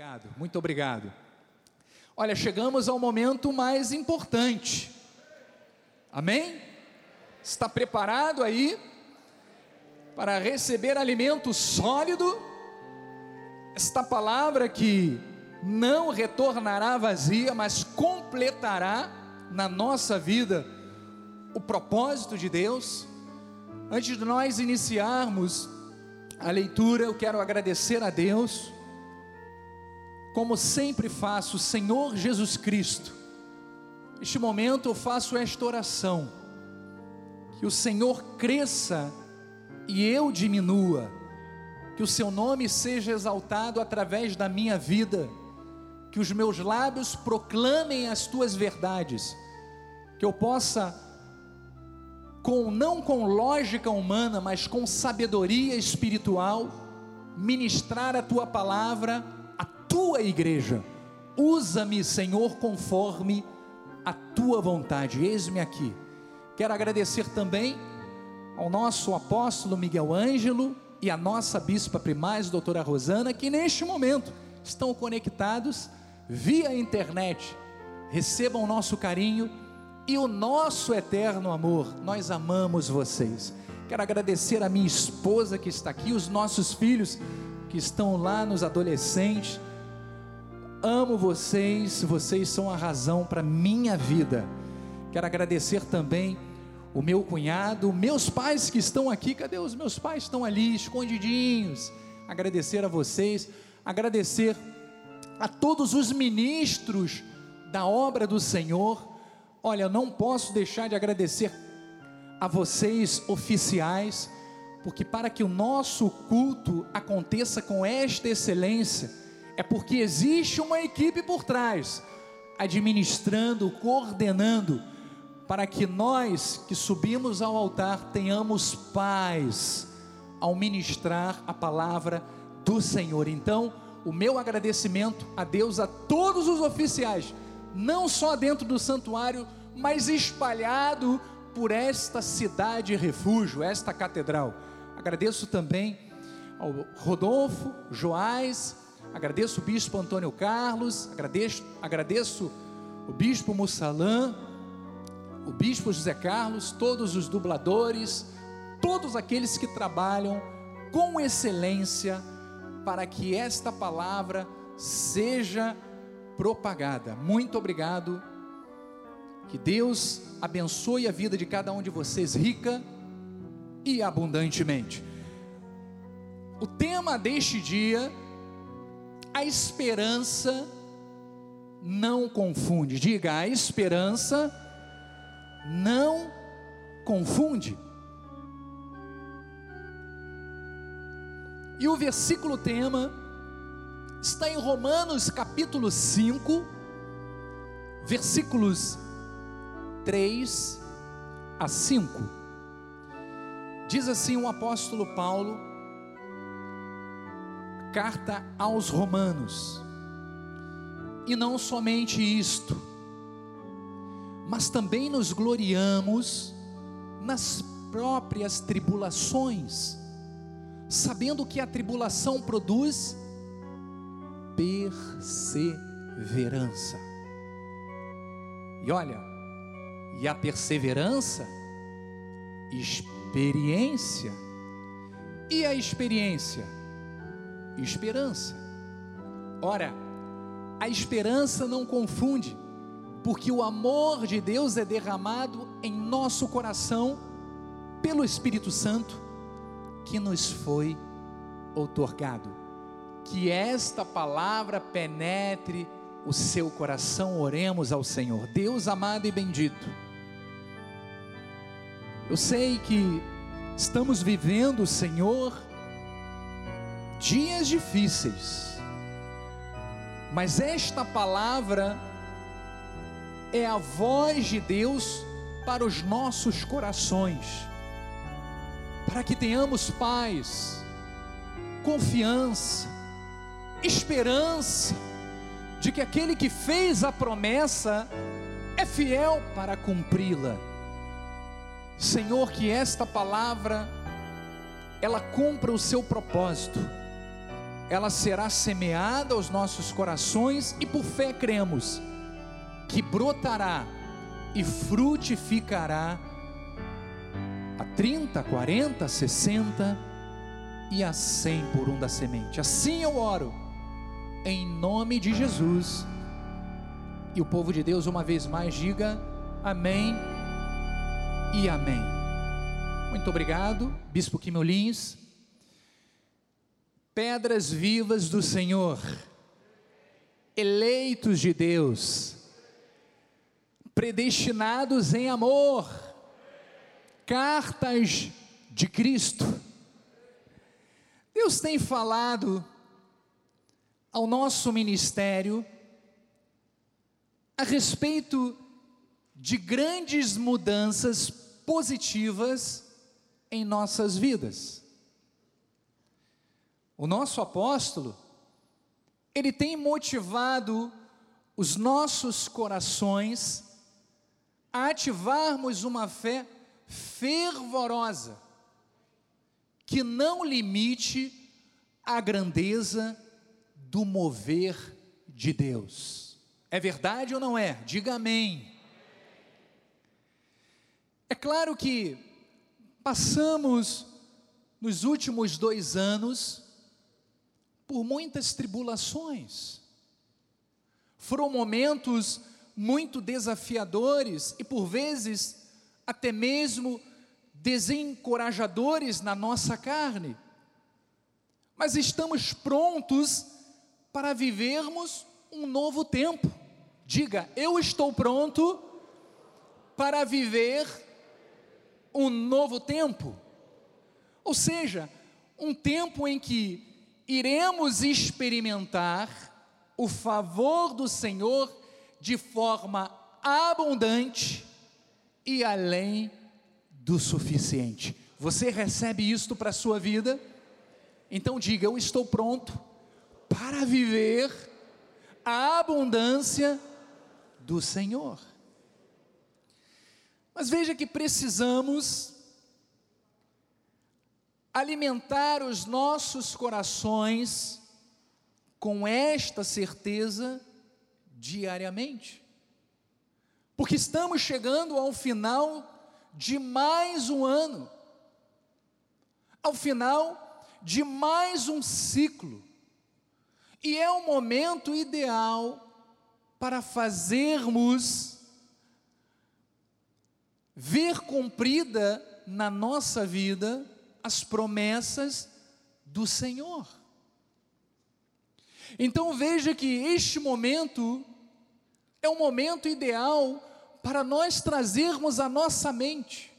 Obrigado, muito obrigado. Olha, chegamos ao momento mais importante. Amém? Está preparado aí para receber alimento sólido? Esta palavra que não retornará vazia, mas completará na nossa vida o propósito de Deus. Antes de nós iniciarmos a leitura, eu quero agradecer a Deus, como sempre faço, Senhor Jesus Cristo. Neste momento eu faço esta oração, que o Senhor cresça e eu diminua, que o Seu nome seja exaltado através da minha vida, que os meus lábios proclamem as Tuas verdades, que eu possa com não com lógica humana, mas com sabedoria espiritual, ministrar a tua palavra tua igreja. Usa-me, Senhor, conforme a tua vontade. Eis-me aqui. Quero agradecer também ao nosso apóstolo Miguel Ângelo e à nossa bispa primaz, doutora Rosana, que neste momento estão conectados via internet. Recebam o nosso carinho e o nosso eterno amor. Nós amamos vocês. Quero agradecer a minha esposa que está aqui, os nossos filhos que estão lá nos adolescentes. Amo vocês, vocês são a razão para minha vida. Quero agradecer também o meu cunhado, meus pais que estão aqui. Cadê os meus pais? Estão ali escondidinhos. Agradecer a vocês, agradecer a todos os ministros da obra do Senhor Olha, não posso deixar de agradecer a vocês, oficiais, porque para que o nosso culto aconteça com esta excelência, é porque existe uma equipe por trás, administrando, coordenando, para que nós que subimos ao altar tenhamos paz ao ministrar a palavra do Senhor. Então, o meu agradecimento a Deus, a todos os oficiais não só dentro do santuário, mas espalhado por esta cidade refúgio, esta catedral. Agradeço também ao Rodolfo, Joás, agradeço o bispo Antônio Carlos, agradeço, agradeço o bispo Mussalã, o bispo José Carlos, todos os dubladores, todos aqueles que trabalham com excelência para que esta palavra seja propagada. Muito obrigado. Que Deus abençoe a vida de cada um de vocês rica e abundantemente. O tema deste dia, a esperança não confunde. Diga, a esperança não confunde. E o versículo tema está em Romanos capítulo 5, versículos 3 a 5. Diz assim o apóstolo Paulo, carta aos Romanos, e não somente isto, mas também nos gloriamos nas próprias tribulações, sabendo que a tribulação produz perseverança. E olha, e a perseverança, experiência. E a experiência? Esperança. Ora, a esperança não confunde, porque o amor de Deus é derramado em nosso coração pelo Espírito Santo que nos foi outorgado que esta palavra penetre o seu coração. Oremos ao Senhor. Deus amado e bendito. Eu sei que estamos vivendo, Senhor, dias difíceis. Mas esta palavra é a voz de Deus para os nossos corações, para que tenhamos paz, confiança, esperança de que aquele que fez a promessa é fiel para cumpri-la. Senhor, que esta palavra ela cumpra o seu propósito. Ela será semeada aos nossos corações e por fé cremos que brotará e frutificará a 30, 40, 60 e a 100 por um da semente. Assim eu oro, em nome de Jesus. E o povo de Deus, uma vez mais, diga amém e amém. Muito obrigado, Bispo Quimolins pedras vivas do Senhor, eleitos de Deus, predestinados em amor, cartas de Cristo. Deus tem falado ao nosso ministério a respeito de grandes mudanças positivas em nossas vidas. O nosso apóstolo, ele tem motivado os nossos corações a ativarmos uma fé fervorosa, que não limite a grandeza do mover de Deus. É verdade ou não é? Diga amém. É claro que passamos nos últimos dois anos por muitas tribulações. Foram momentos muito desafiadores e por vezes até mesmo desencorajadores na nossa carne. Mas estamos prontos para vivermos um novo tempo. Diga, eu estou pronto para viver um novo tempo. Ou seja, um tempo em que iremos experimentar o favor do Senhor de forma abundante e além do suficiente. Você recebe isto para a sua vida? Então diga: Eu estou pronto para viver a abundância do Senhor. Mas veja que precisamos alimentar os nossos corações com esta certeza diariamente. Porque estamos chegando ao final de mais um ano, ao final de mais um ciclo, e é o momento ideal para fazermos ver cumprida na nossa vida as promessas do Senhor. Então veja que este momento é um momento ideal para nós trazermos à nossa mente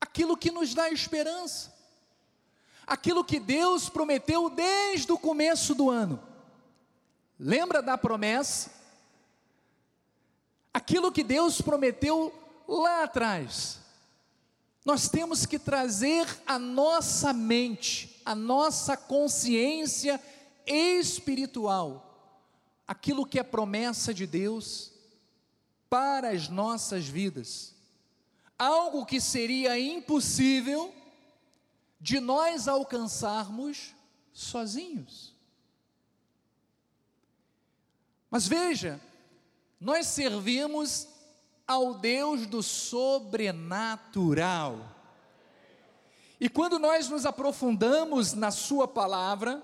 aquilo que nos dá esperança, aquilo que Deus prometeu desde o começo do ano. Lembra da promessa? Aquilo que Deus prometeu lá atrás nós temos que trazer a nossa mente, a nossa consciência espiritual, aquilo que é promessa de Deus para as nossas vidas. Algo que seria impossível de nós alcançarmos sozinhos. Mas veja, nós servimos ao Deus do sobrenatural. E quando nós nos aprofundamos na Sua palavra,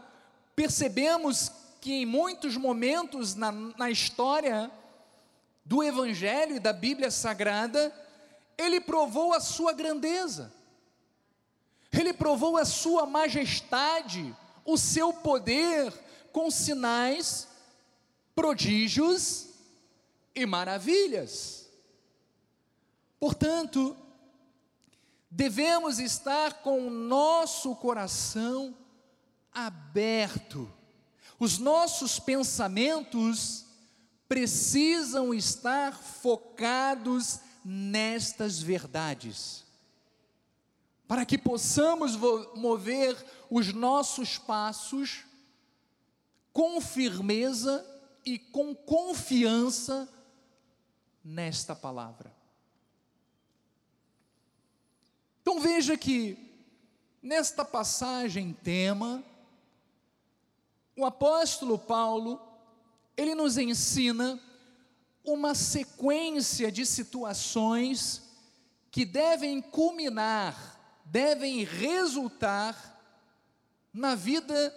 percebemos que em muitos momentos na, na história do Evangelho e da Bíblia Sagrada, Ele provou a Sua grandeza, Ele provou a Sua majestade, o Seu poder, com sinais, prodígios e maravilhas. Portanto, devemos estar com o nosso coração aberto, os nossos pensamentos precisam estar focados nestas verdades, para que possamos mover os nossos passos com firmeza e com confiança nesta palavra. Então veja que nesta passagem tema, o apóstolo Paulo, ele nos ensina uma sequência de situações que devem culminar, devem resultar na vida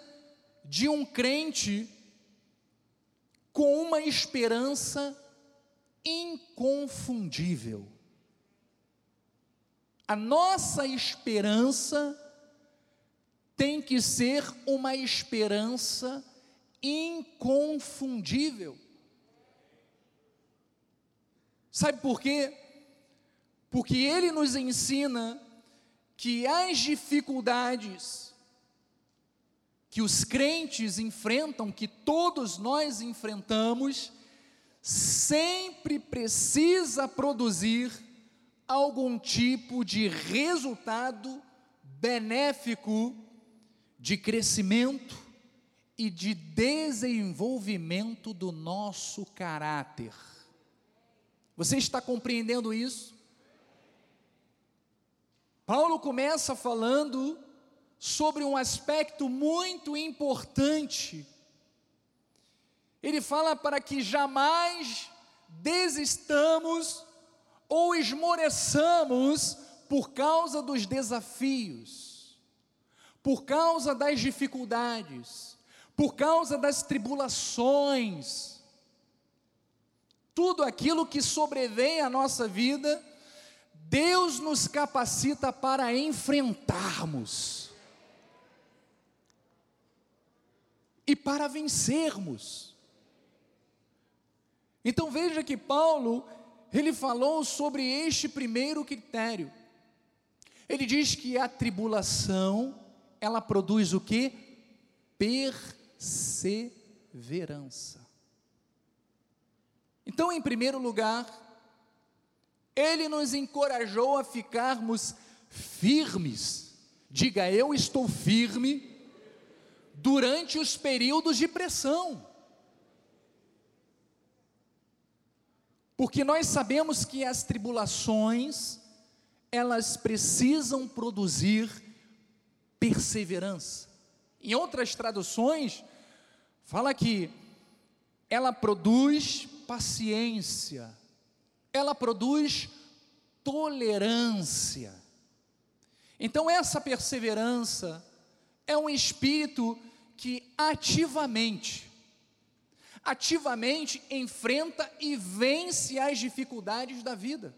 de um crente com uma esperança inconfundível. A nossa esperança tem que ser uma esperança inconfundível. Sabe por quê? Porque ele nos ensina que as dificuldades que os crentes enfrentam, que todos nós enfrentamos, sempre precisa produzir algum tipo de resultado benéfico de crescimento e de desenvolvimento do nosso caráter. Você está compreendendo isso? Paulo começa falando sobre um aspecto muito importante. Ele fala para que jamais desistamos ou esmoreçamos por causa dos desafios, por causa das dificuldades, por causa das tribulações, tudo aquilo que sobrevém à nossa vida, Deus nos capacita para enfrentarmos. e para vencermos. Então veja que Paulo, ele falou sobre este primeiro critério. Ele diz que a tribulação, ela produz o que? Perseverança. Então, em primeiro lugar, ele nos encorajou a ficarmos firmes. Diga, eu estou firme durante os períodos de pressão. Porque nós sabemos que as tribulações, elas precisam produzir perseverança. Em outras traduções, fala que ela produz paciência, ela produz tolerância. Então, essa perseverança é um espírito que ativamente, ativamente enfrenta e vence as dificuldades da vida.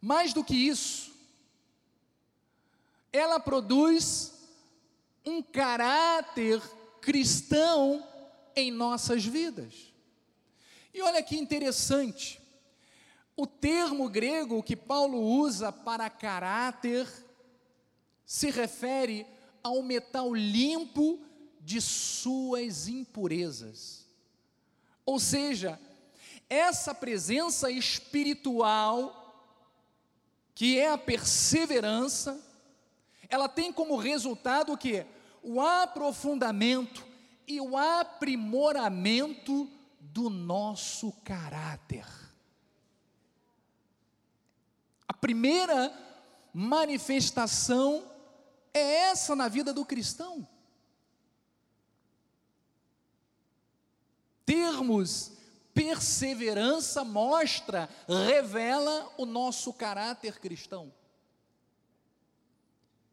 Mais do que isso, ela produz um caráter cristão em nossas vidas. E olha que interessante, o termo grego que Paulo usa para caráter se refere ao metal limpo de suas impurezas. Ou seja, essa presença espiritual, que é a perseverança, ela tem como resultado o que? O aprofundamento e o aprimoramento do nosso caráter. A primeira manifestação é essa na vida do cristão. Termos perseverança mostra, revela o nosso caráter cristão.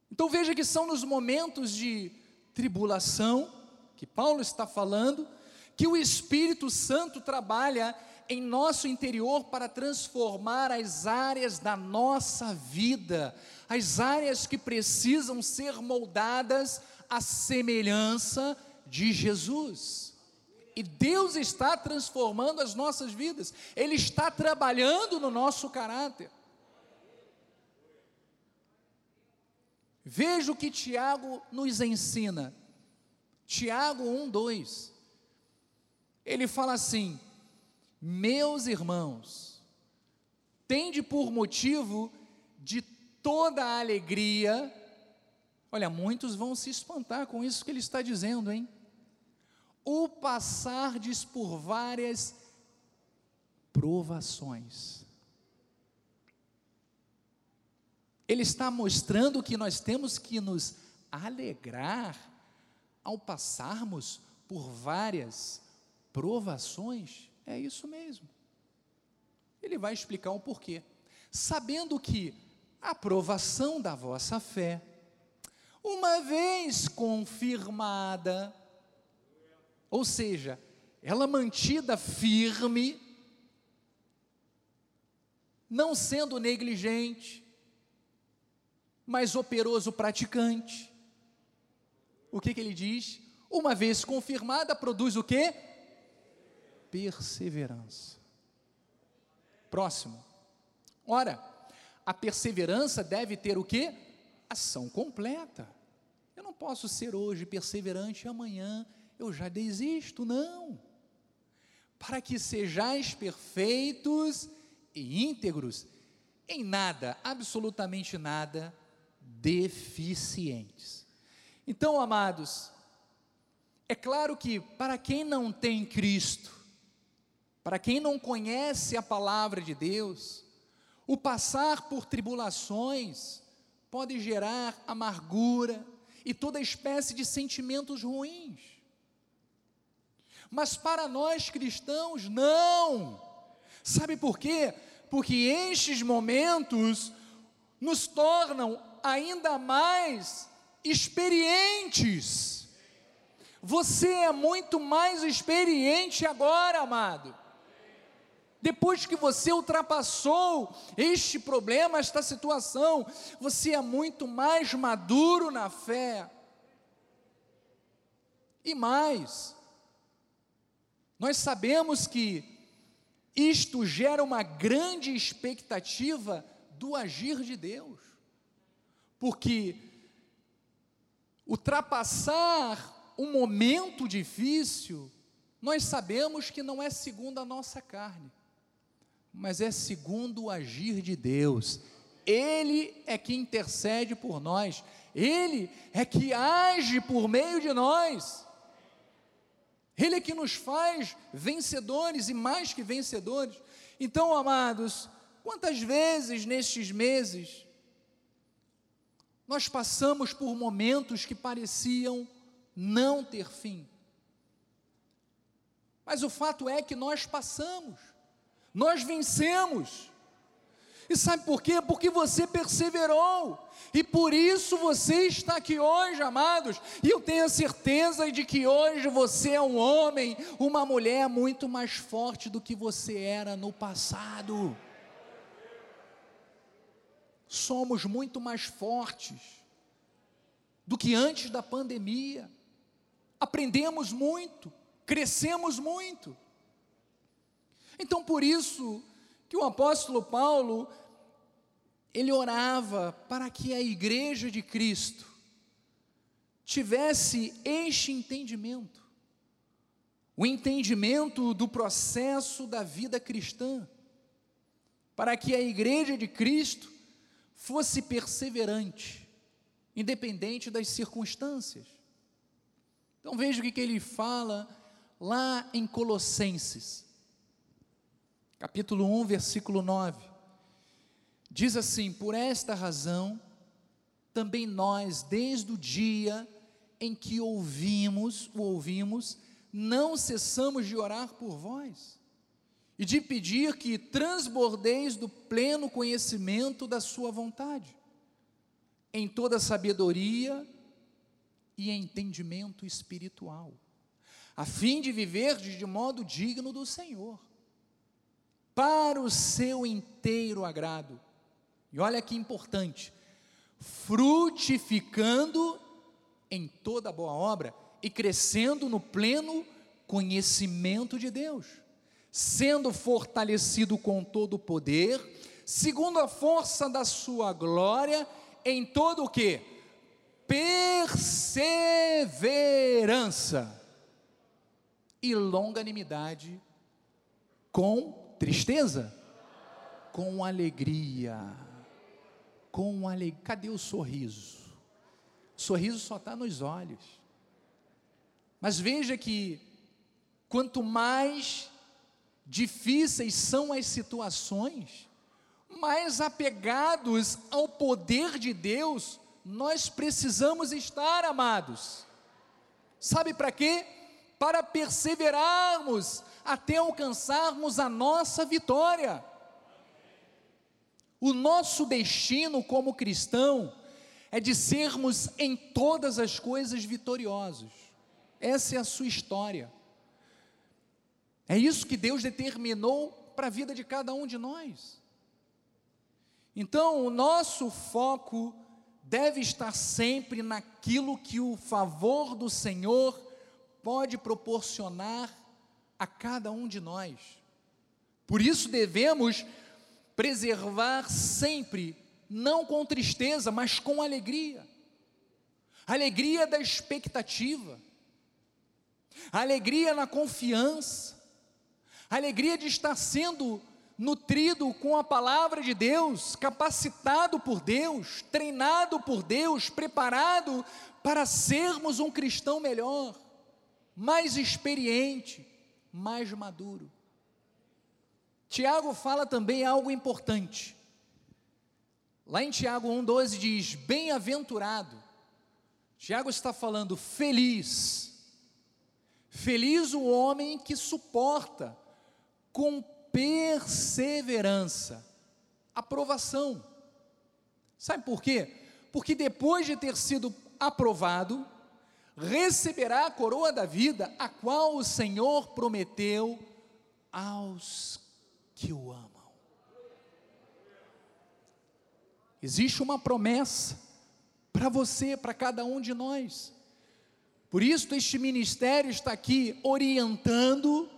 Então veja que são nos momentos de tribulação, que Paulo está falando, que o Espírito Santo trabalha em nosso interior para transformar as áreas da nossa vida, as áreas que precisam ser moldadas à semelhança de Jesus. E Deus está transformando as nossas vidas, Ele está trabalhando no nosso caráter. Veja o que Tiago nos ensina. Tiago 1, 2. Ele fala assim: Meus irmãos, tende por motivo de toda a alegria. Olha, muitos vão se espantar com isso que ele está dizendo, hein? O passardes por várias provações. Ele está mostrando que nós temos que nos alegrar ao passarmos por várias provações, é isso mesmo. Ele vai explicar o porquê. Sabendo que a provação da vossa fé, uma vez confirmada, ou seja, ela mantida firme, não sendo negligente, mas operoso praticante. O que, que ele diz? Uma vez confirmada, produz o que? Perseverança. Próximo. Ora, a perseverança deve ter o que? Ação completa. Eu não posso ser hoje perseverante e amanhã eu já desisto, não. Para que sejais perfeitos e íntegros, em nada, absolutamente nada, deficientes. Então, amados, é claro que para quem não tem Cristo, para quem não conhece a palavra de Deus, o passar por tribulações pode gerar amargura e toda espécie de sentimentos ruins. Mas para nós cristãos, não. Sabe por quê? Porque estes momentos nos tornam ainda mais experientes. Você é muito mais experiente agora, amado. Depois que você ultrapassou este problema, esta situação, você é muito mais maduro na fé. E mais, nós sabemos que isto gera uma grande expectativa do agir de Deus, porque ultrapassar um momento difícil, nós sabemos que não é segundo a nossa carne, mas é segundo o agir de Deus. Ele é que intercede por nós, Ele é que age por meio de nós. Ele é que nos faz vencedores e mais que vencedores. Então, amados, quantas vezes nestes meses nós passamos por momentos que pareciam não ter fim. Mas o fato é que nós passamos, nós vencemos. E sabe por quê? Porque você perseverou. E por isso você está aqui hoje, amados. E eu tenho a certeza de que hoje você é um homem, uma mulher muito mais forte do que você era no passado. Somos muito mais fortes do que antes da pandemia. Aprendemos muito, crescemos muito. Então, por isso que o apóstolo Paulo ele orava para que a igreja de Cristo tivesse este entendimento, o entendimento do processo da vida cristã, para que a igreja de Cristo fosse perseverante, independente das circunstâncias. Então veja o que, que ele fala lá em Colossenses, capítulo 1, versículo 9. Diz assim: Por esta razão, também nós, desde o dia em que ouvimos, o ouvimos, não cessamos de orar por vós e de pedir que transbordeis do pleno conhecimento da Sua vontade, em toda sabedoria e entendimento espiritual, a fim de viver de modo digno do Senhor, para o seu inteiro agrado e olha que importante: frutificando em toda boa obra e crescendo no pleno conhecimento de Deus, sendo fortalecido com todo o poder, segundo a força da sua glória, em todo o que? Perseverança e longanimidade com tristeza, com alegria com alegria. Cadê o sorriso? O sorriso só está nos olhos. Mas veja que quanto mais difíceis são as situações, mais apegados ao poder de Deus nós precisamos estar, amados. Sabe para quê? Para perseverarmos até alcançarmos a nossa vitória. O nosso destino como cristão é de sermos em todas as coisas vitoriosos. Essa é a sua história. É isso que Deus determinou para a vida de cada um de nós. Então, o nosso foco deve estar sempre naquilo que o favor do Senhor pode proporcionar a cada um de nós. Por isso devemos preservar sempre, não com tristeza, mas com alegria. Alegria da expectativa, alegria na confiança, alegria de estar sendo nutrido com a palavra de Deus, capacitado por Deus, treinado por Deus, preparado para sermos um cristão melhor, mais experiente, mais maduro. Tiago fala também algo importante. Lá em Tiago 1,12 diz: Bem-aventurado. Tiago está falando feliz. Feliz o homem que suporta com perseverança, aprovação. Sabe por quê? Porque depois de ter sido aprovado, receberá a coroa da vida, a qual o Senhor prometeu aos que o amam. Existe uma promessa para você, para cada um de nós. Por isso, este ministério está aqui orientando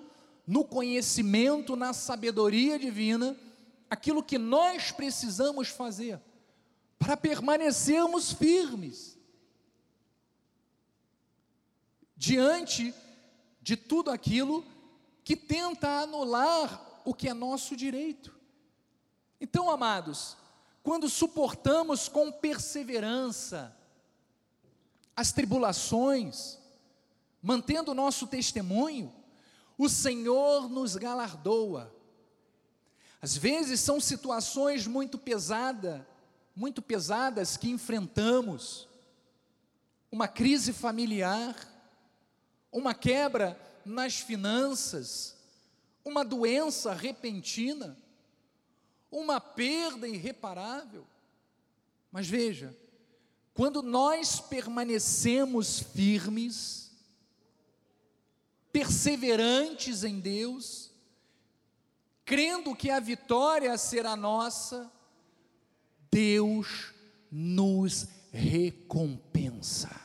no conhecimento, na sabedoria divina, aquilo que nós precisamos fazer para permanecermos firmes diante de tudo aquilo que tenta anular o que é nosso direito. Então, amados, quando suportamos com perseverança as tribulações, mantendo o nosso testemunho, o Senhor nos galardoa. Às vezes são situações muito pesadas, muito pesadas que enfrentamos. Uma crise familiar, uma quebra nas finanças, uma doença repentina, uma perda irreparável. Mas veja, quando nós permanecemos firmes, perseverantes em Deus, crendo que a vitória será nossa, Deus nos recompensa.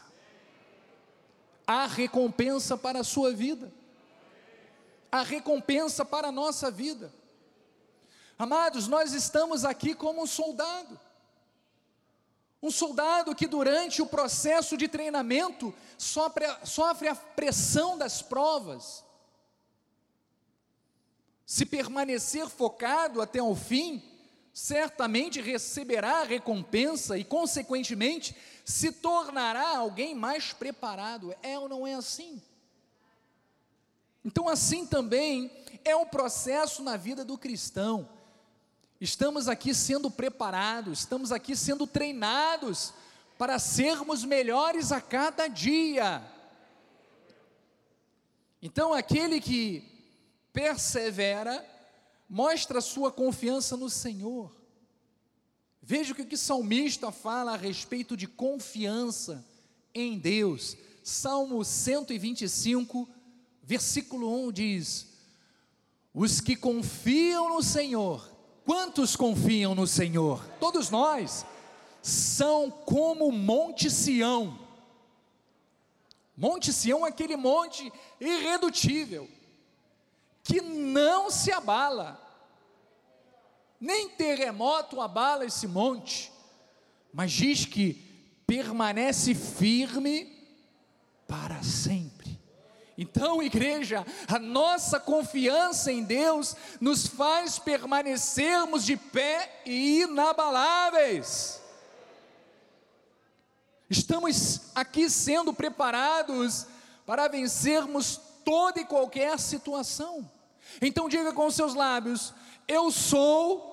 Há recompensa para a sua vida, há recompensa para a nossa vida. Amados, nós estamos aqui como um soldado. Um soldado que durante o processo de treinamento sofre, sofre a pressão das provas. Se permanecer focado até o fim, certamente receberá recompensa e, consequentemente, se tornará alguém mais preparado. É ou não é assim? Então, assim também é um processo na vida do cristão. Estamos aqui sendo preparados, estamos aqui sendo treinados para sermos melhores a cada dia. Então, aquele que persevera, mostra sua confiança no Senhor. Veja o que o salmista fala a respeito de confiança em Deus. Salmo 125, versículo 1 diz: Os que confiam no Senhor Quantos confiam no Senhor? Todos nós. São como Monte Sião. Monte Sião é aquele monte irredutível, que não se abala, nem terremoto abala esse monte, mas diz que permanece firme para sempre. Então, igreja, a nossa confiança em Deus nos faz permanecermos de pé e inabaláveis. Estamos aqui sendo preparados para vencermos toda e qualquer situação. Então, diga com seus lábios: Eu sou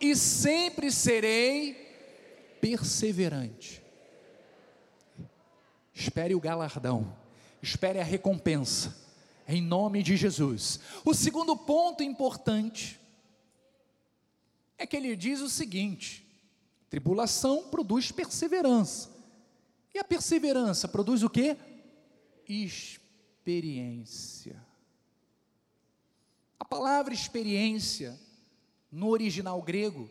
e sempre serei perseverante. Espere o galardão espere a recompensa, em nome de Jesus. O segundo ponto importante é que ele diz o seguinte: tribulação produz perseverança, e a perseverança produz o que? Experiência. A palavra experiência, no original grego,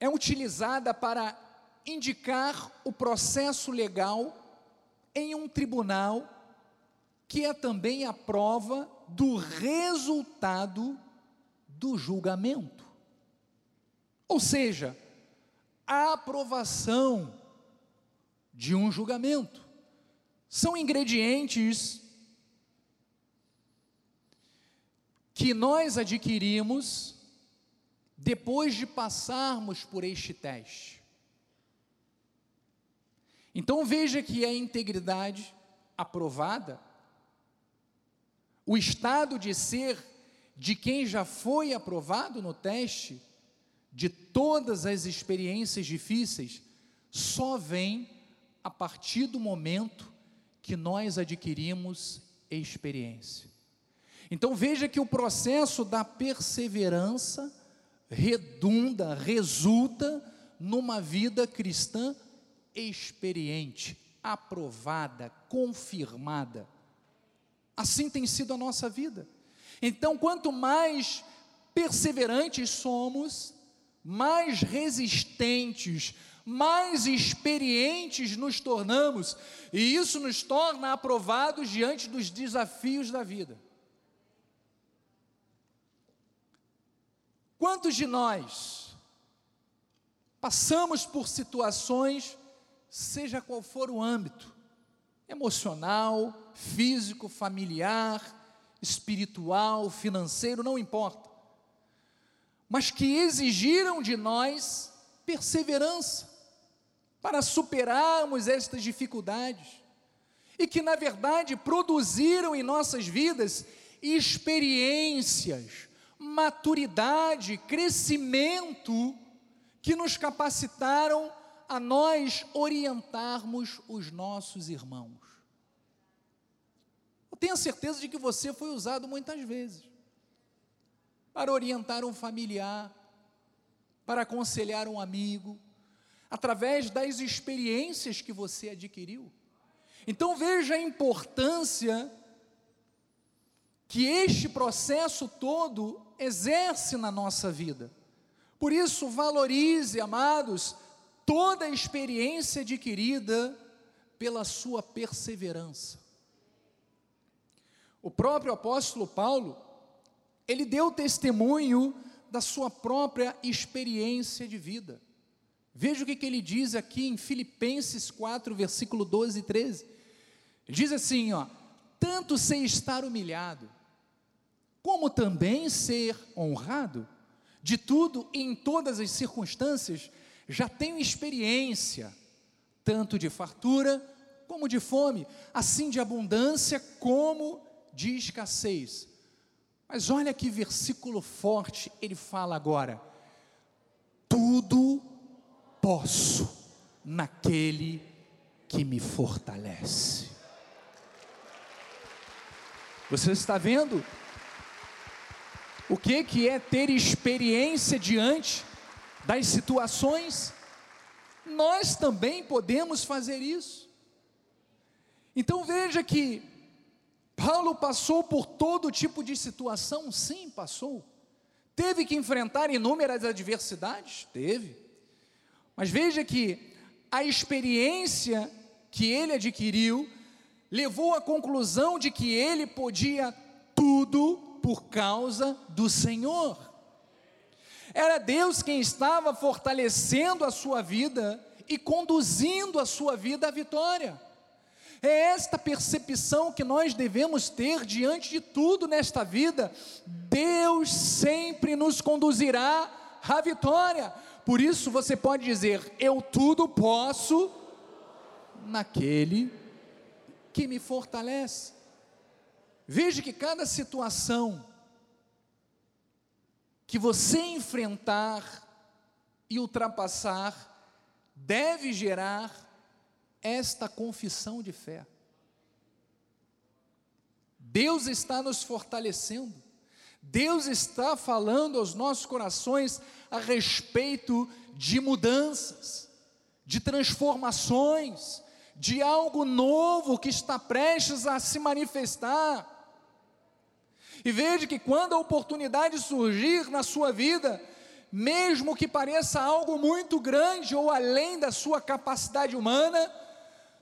é utilizada para indicar o processo legal em um tribunal, que é também a prova do resultado do julgamento. Ou seja, a aprovação de um julgamento. São ingredientes que nós adquirimos depois de passarmos por este teste. Então veja que a integridade aprovada, o estado de ser de quem já foi aprovado no teste, de todas as experiências difíceis, só vem a partir do momento que nós adquirimos experiência. Então veja que o processo da perseverança redunda, resulta numa vida cristã experiente, aprovada, confirmada. Assim tem sido a nossa vida. Então, quanto mais perseverantes somos, mais resistentes, mais experientes nos tornamos, e isso nos torna aprovados diante dos desafios da vida. Quantos de nós passamos por situações, seja qual for o âmbito, emocional, físico, familiar, espiritual, financeiro, não importa, mas que exigiram de nós perseverança para superarmos estas dificuldades e que, na verdade, produziram em nossas vidas experiências, maturidade, crescimento que nos capacitaram a nós orientarmos os nossos irmãos. Eu tenho a certeza de que você foi usado muitas vezes para orientar um familiar, para aconselhar um amigo, através das experiências que você adquiriu. Então veja a importância que este processo todo exerce na nossa vida. Por isso, valorize, amados, toda a experiência adquirida pela sua perseverança. O próprio apóstolo Paulo, ele deu testemunho da sua própria experiência de vida. Veja o que, que ele diz aqui em Filipenses 4, versículo 12 e 13. Ele diz assim: ó, tanto sei estar humilhado, como também ser honrado. De tudo e em todas as circunstâncias, já tenho experiência, tanto de fartura como de fome, assim de abundância como de escassez. Mas olha que versículo forte ele fala agora: tudo posso naquele que me fortalece. Você está vendo o que, que é ter experiência diante das situações? Nós também podemos fazer isso. Então veja que Paulo passou por todo tipo de situação, sim, passou. Teve que enfrentar inúmeras adversidades? Teve. Mas veja que a experiência que ele adquiriu levou à conclusão de que ele podia tudo por causa do Senhor. Era Deus quem estava fortalecendo a sua vida e conduzindo a sua vida à vitória. É esta percepção que nós devemos ter diante de tudo nesta vida. Deus sempre nos conduzirá à vitória. Por isso você pode dizer: Eu tudo posso naquele que me fortalece. Veja que cada situação que você enfrentar e ultrapassar deve gerar esta confissão de fé. Deus está nos fortalecendo, Deus está falando aos nossos corações a respeito de mudanças, de transformações, de algo novo que está prestes a se manifestar. E veja que quando a oportunidade surgir na sua vida, mesmo que pareça algo muito grande ou além da sua capacidade humana,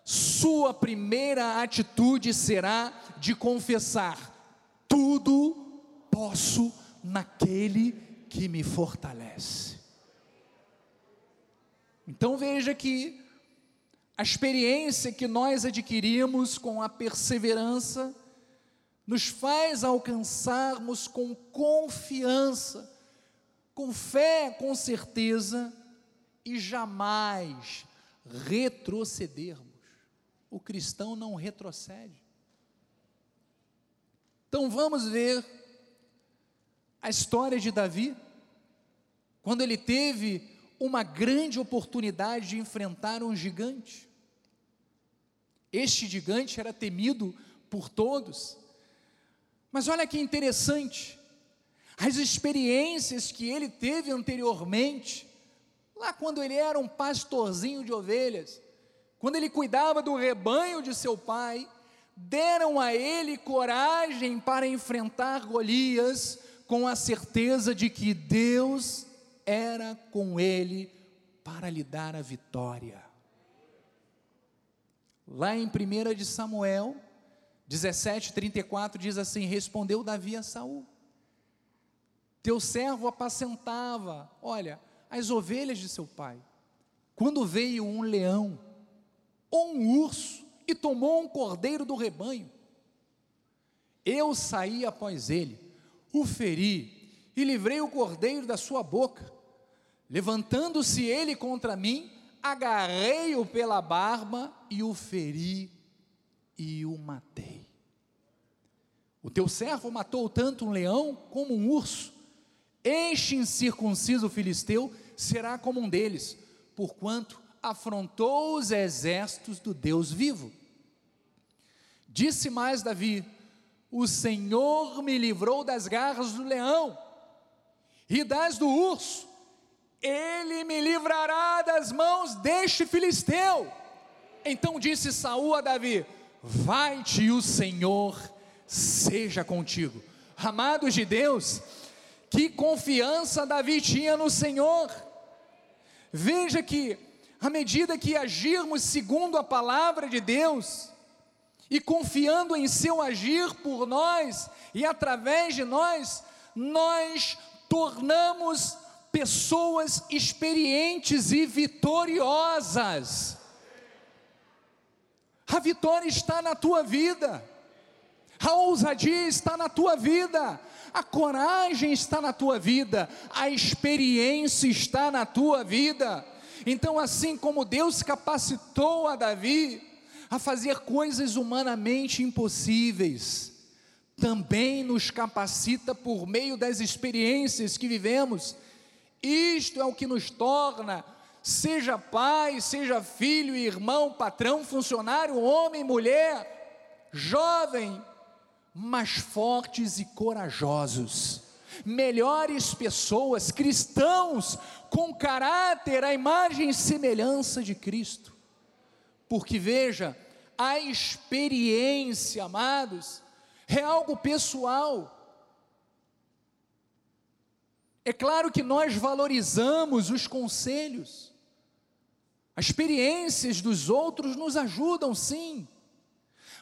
sua primeira atitude será de confessar: tudo posso naquele que me fortalece. Então veja que a experiência que nós adquirimos com a perseverança nos faz alcançarmos com confiança, com fé, com certeza e jamais retrocedermos. O cristão não retrocede. Então vamos ver a história de Davi, quando ele teve uma grande oportunidade de enfrentar um gigante. Este gigante era temido por todos. Mas olha que interessante, as experiências que ele teve anteriormente, lá quando ele era um pastorzinho de ovelhas, quando ele cuidava do rebanho de seu pai, deram a ele coragem para enfrentar Golias, com a certeza de que Deus era com ele para lhe dar a vitória. Lá em 1 de Samuel 17:34 diz assim: Respondeu Davi a Saul: Teu servo apacentava, olha, as ovelhas de seu pai. Quando veio um leão ou um urso e tomou um cordeiro do rebanho, eu saí após ele, o feri e livrei o cordeiro da sua boca. Levantando-se ele contra mim, agarrei-o pela barba e o feri e o matei. O teu servo matou tanto um leão como um urso. Este incircunciso filisteu será como um deles, porquanto afrontou os exércitos do Deus vivo. Disse mais Davi: O Senhor me livrou das garras do leão e das do urso ele me livrará das mãos deste filisteu. Então disse Saul a Davi: Vai-te o Senhor seja contigo. Amados de Deus, que confiança Davi tinha no Senhor. Veja que, à medida que agirmos segundo a palavra de Deus, e confiando em seu agir por nós e através de nós, nós tornamos pessoas experientes e vitoriosas. A vitória está na tua vida, a ousadia está na tua vida, a coragem está na tua vida, a experiência está na tua vida. Então, assim como Deus capacitou a Davi a fazer coisas humanamente impossíveis, também nos capacita por meio das experiências que vivemos. Isto é o que nos torna, seja pai, seja filho, irmão, patrão, funcionário, homem, mulher, jovem, mas fortes e corajosos, melhores pessoas, cristãos com caráter, a imagem e semelhança de Cristo. Porque veja, a experiência, amados, é algo pessoal. É claro que nós valorizamos os conselhos, as experiências dos outros nos ajudam sim,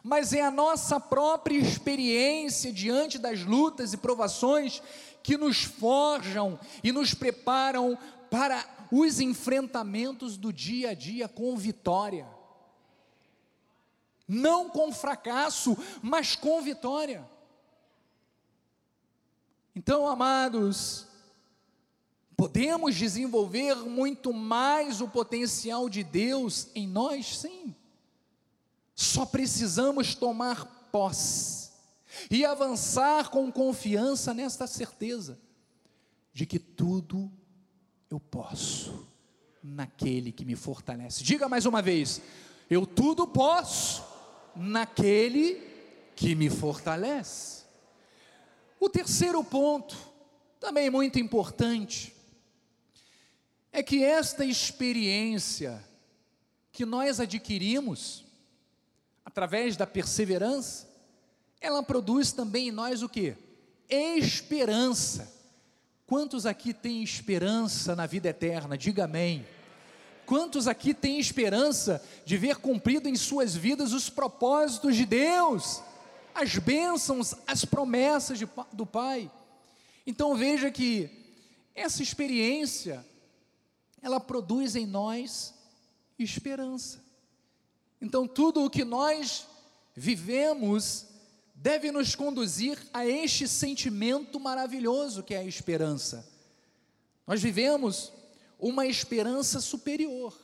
mas é a nossa própria experiência diante das lutas e provações que nos forjam e nos preparam para os enfrentamentos do dia a dia com vitória. Não com fracasso, mas com vitória. Então, amados, Podemos desenvolver muito mais o potencial de Deus em nós? Sim. Só precisamos tomar posse e avançar com confiança nesta certeza de que tudo eu posso naquele que me fortalece. Diga mais uma vez: Eu tudo posso naquele que me fortalece. O terceiro ponto, também muito importante, é que esta experiência que nós adquirimos através da perseverança, ela produz também em nós o que? Esperança. Quantos aqui têm esperança na vida eterna? Diga amém. Quantos aqui têm esperança de ver cumprido em suas vidas os propósitos de Deus, as bênçãos, as promessas de, do Pai? Então veja que essa experiência, ela produz em nós esperança. Então tudo o que nós vivemos deve nos conduzir a este sentimento maravilhoso que é a esperança. Nós vivemos uma esperança superior,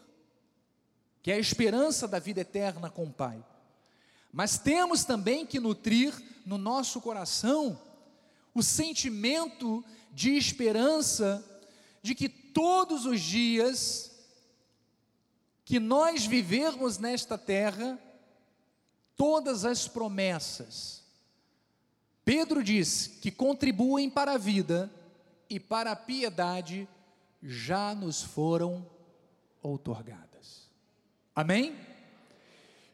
que é a esperança da vida eterna com o Pai. Mas temos também que nutrir no nosso coração o sentimento de esperança de que todos os dias que nós vivermos nesta terra, todas as promessas, Pedro diz que contribuem para a vida e para a piedade já nos foram outorgadas. Amém?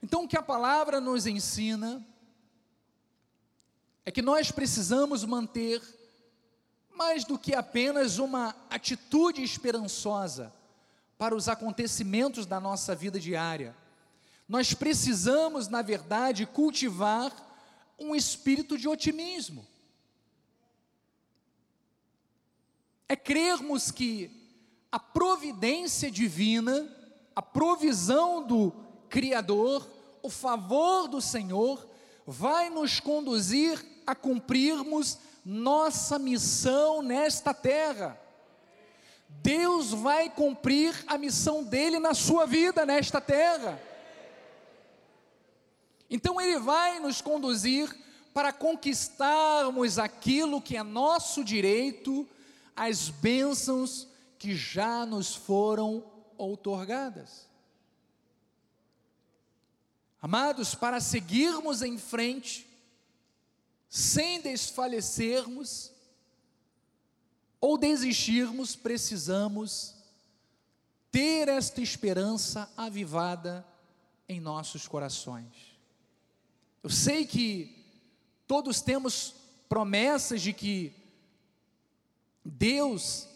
Então, o que a palavra nos ensina é que nós precisamos manter mais do que apenas uma atitude esperançosa para os acontecimentos da nossa vida diária. Nós precisamos, na verdade, cultivar um espírito de otimismo. é crermos que a providência divina, a provisão do Criador, o favor do Senhor, vai nos conduzir a cumprirmos nossa missão nesta terra. Deus vai cumprir a missão dele na sua vida nesta terra. Então ele vai nos conduzir para conquistarmos aquilo que é nosso direito as bênçãos que já nos foram outorgadas. Amados, para seguirmos em frente, sem desfalecermos ou desistirmos, precisamos ter esta esperança avivada em nossos corações. Eu sei que todos temos promessas de que Deus,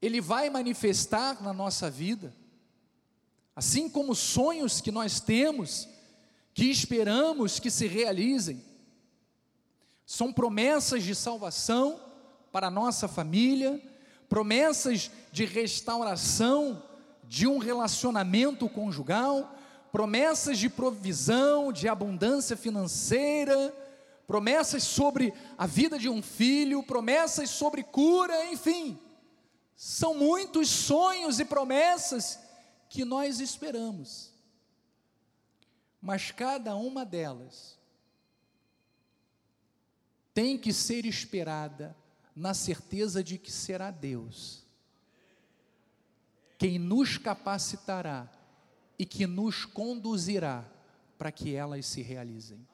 Ele vai manifestar na nossa vida, assim como sonhos que nós temos, que esperamos que se realizem, são promessas de salvação para a nossa família, promessas de restauração de um relacionamento conjugal, promessas de provisão, de abundância financeira, promessas sobre a vida de um filho, promessas sobre cura, enfim. São muitos sonhos e promessas que nós esperamos. Mas cada uma delas tem que ser esperada na certeza de que será Deus quem nos capacitará e que nos conduzirá para que elas se realizem.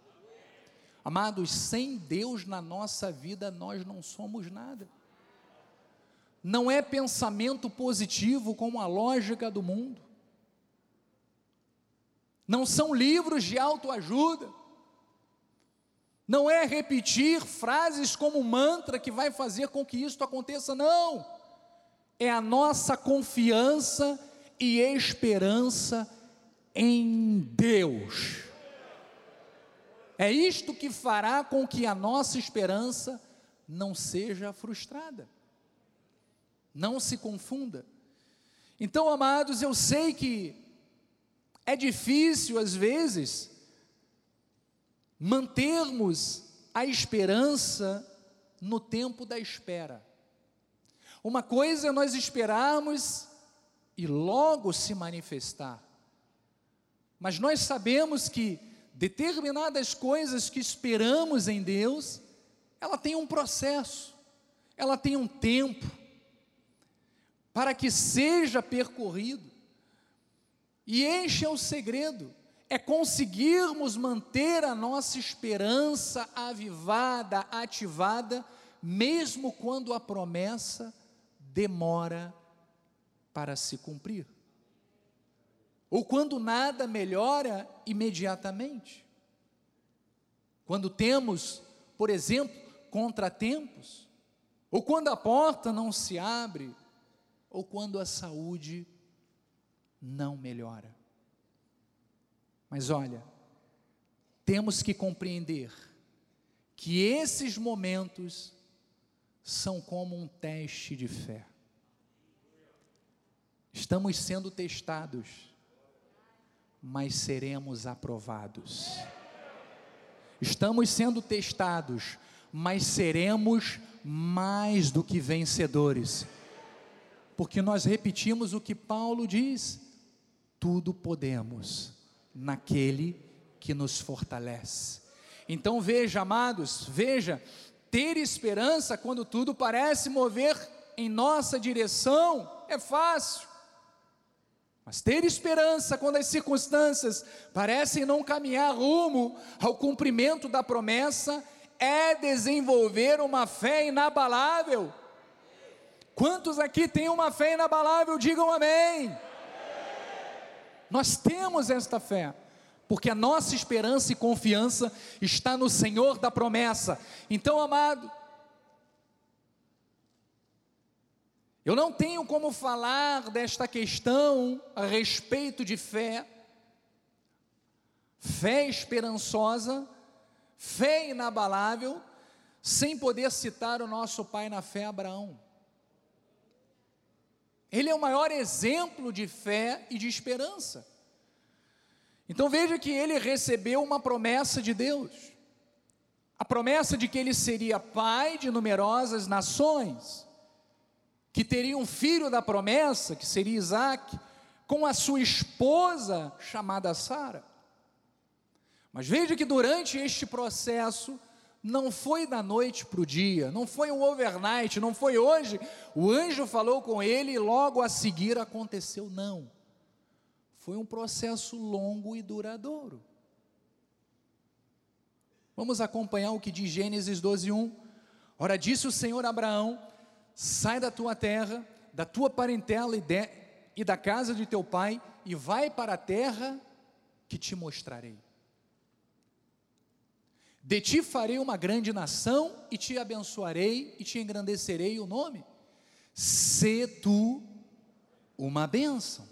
Amados, sem Deus na nossa vida nós não somos nada. Não é pensamento positivo como a lógica do mundo. Não são livros de autoajuda. Não é repetir frases como mantra que vai fazer com que isso aconteça, não. É a nossa confiança e esperança em Deus. É isto que fará com que a nossa esperança não seja frustrada. Não se confunda. Então, amados, eu sei que é difícil às vezes mantermos a esperança no tempo da espera. Uma coisa é nós esperarmos e logo se manifestar. Mas nós sabemos que determinadas coisas que esperamos em Deus, ela tem um processo, ela tem um tempo para que seja percorrido. E este é o segredo: é conseguirmos manter a nossa esperança avivada, ativada, mesmo quando a promessa demora para se cumprir. Ou quando nada melhora imediatamente. Quando temos, por exemplo, contratempos, ou quando a porta não se abre, ou quando a saúde não melhora. Mas olha, temos que compreender que esses momentos são como um teste de fé. Estamos sendo testados, mas seremos aprovados. Estamos sendo testados, mas seremos mais do que vencedores. Porque nós repetimos o que Paulo diz: tudo podemos naquele que nos fortalece. Então veja, amados, veja, ter esperança quando tudo parece mover em nossa direção é fácil. Mas ter esperança quando as circunstâncias parecem não caminhar rumo ao cumprimento da promessa é desenvolver uma fé inabalável. Quantos aqui têm uma fé inabalável? Digam amém. Nós temos esta fé, porque a nossa esperança e confiança está no Senhor da promessa. Então, amado, eu não tenho como falar desta questão a respeito de fé, fé esperançosa, fé inabalável, sem poder citar o nosso pai na fé, Abraão. Ele é o maior exemplo de fé e de esperança. Então veja que ele recebeu uma promessa de Deus. A promessa de que ele seria pai de numerosas nações, que teria um filho da promessa, que seria Isaac, com a sua esposa chamada Sara. Mas veja que durante este processo, não foi da noite para o dia, não foi um overnight, não foi hoje. O anjo falou com ele e logo a seguir aconteceu, não. Foi um processo longo e duradouro. Vamos acompanhar o que diz Gênesis 12, 1. Ora, disse o Senhor a Abraão: sai da tua terra, da tua parentela e, de, e da casa de teu pai, e vai para a terra que te mostrarei. De ti farei uma grande nação e te abençoarei e te engrandecerei o nome. Se tu uma bênção.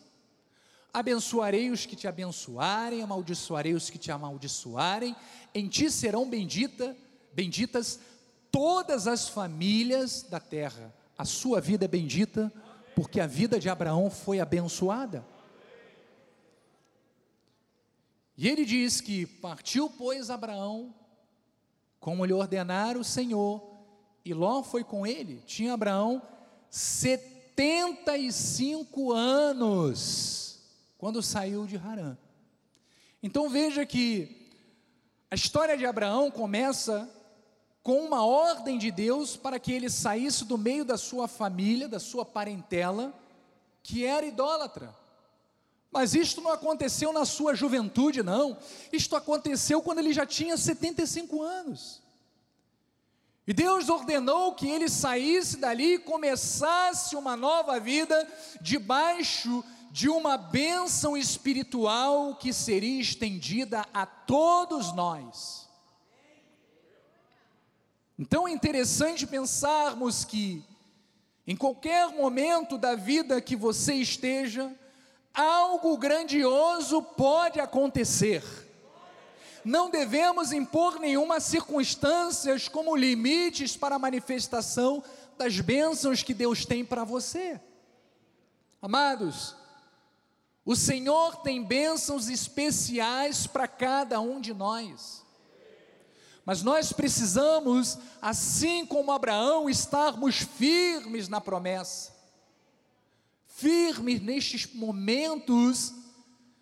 Abençoarei os que te abençoarem, amaldiçoarei os que te amaldiçoarem. Em ti serão bendita, benditas todas as famílias da terra. A sua vida é bendita, porque a vida de Abraão foi abençoada. E ele diz que partiu, pois, Abraão como lhe ordenara o Senhor, e Ló foi com ele. Tinha Abraão 75 anos quando saiu de Harã. Então veja que a história de Abraão começa com uma ordem de Deus para que ele saísse do meio da sua família, da sua parentela, que era idólatra. Mas isto não aconteceu na sua juventude, não. Isto aconteceu quando ele já tinha 75 anos. E Deus ordenou que ele saísse dali e começasse uma nova vida debaixo de uma bênção espiritual que seria estendida a todos nós. Então é interessante pensarmos que, em qualquer momento da vida que você esteja, algo grandioso pode acontecer. Não devemos impor nenhuma circunstâncias como limites para a manifestação das bênçãos que Deus tem para você. Amados, o Senhor tem bênçãos especiais para cada um de nós. Mas nós precisamos, assim como Abraão, estarmos firmes na promessa firmes nestes momentos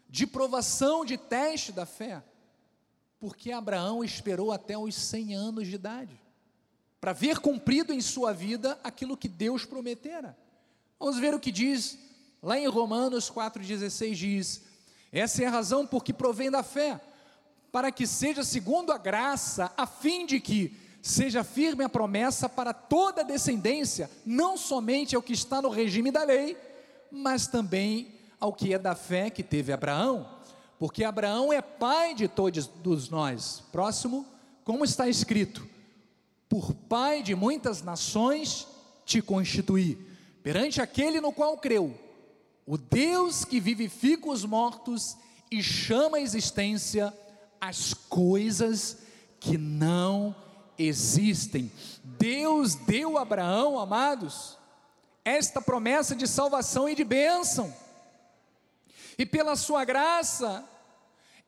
de provação, de teste da fé, porque Abraão esperou até os 100 anos de idade, para ver cumprido em sua vida aquilo que Deus prometera. Vamos ver o que diz lá em Romanos 4,16: diz: Essa é a razão por que provém da fé, para que seja segundo a graça, a fim de que seja firme a promessa para toda a descendência, não somente ao que está no regime da lei, mas também ao que é da fé que teve Abraão, porque Abraão é pai de todos nós. Próximo, como está escrito: por pai de muitas nações te constituí, perante aquele no qual creu, o Deus que vivifica os mortos e chama à existência as coisas que não existem. Deus deu a Abraão, amados, esta promessa de salvação e de bênção. E pela sua graça,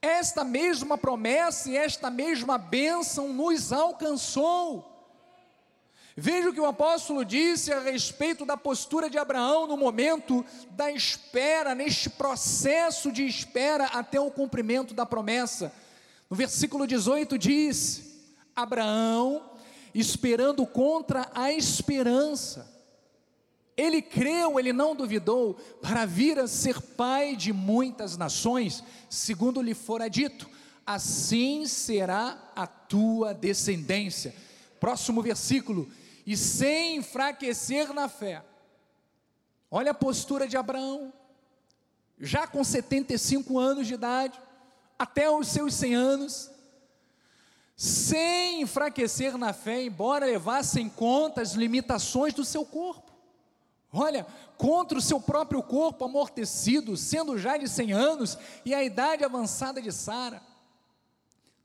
esta mesma promessa e esta mesma bênção nos alcançou. Veja o que o apóstolo disse a respeito da postura de Abraão no momento da espera, neste processo de espera até o cumprimento da promessa. No versículo 18 diz: Abraão, esperando contra a esperança, ele creu, ele não duvidou, para vir a ser pai de muitas nações, segundo lhe fora dito, assim será a tua descendência. Próximo versículo e sem enfraquecer na fé. Olha a postura de Abraão, já com 75 anos de idade, até os seus 100 anos, sem enfraquecer na fé, embora levasse em conta as limitações do seu corpo. Olha, contra o seu próprio corpo amortecido, sendo já de 100 anos e a idade avançada de Sara.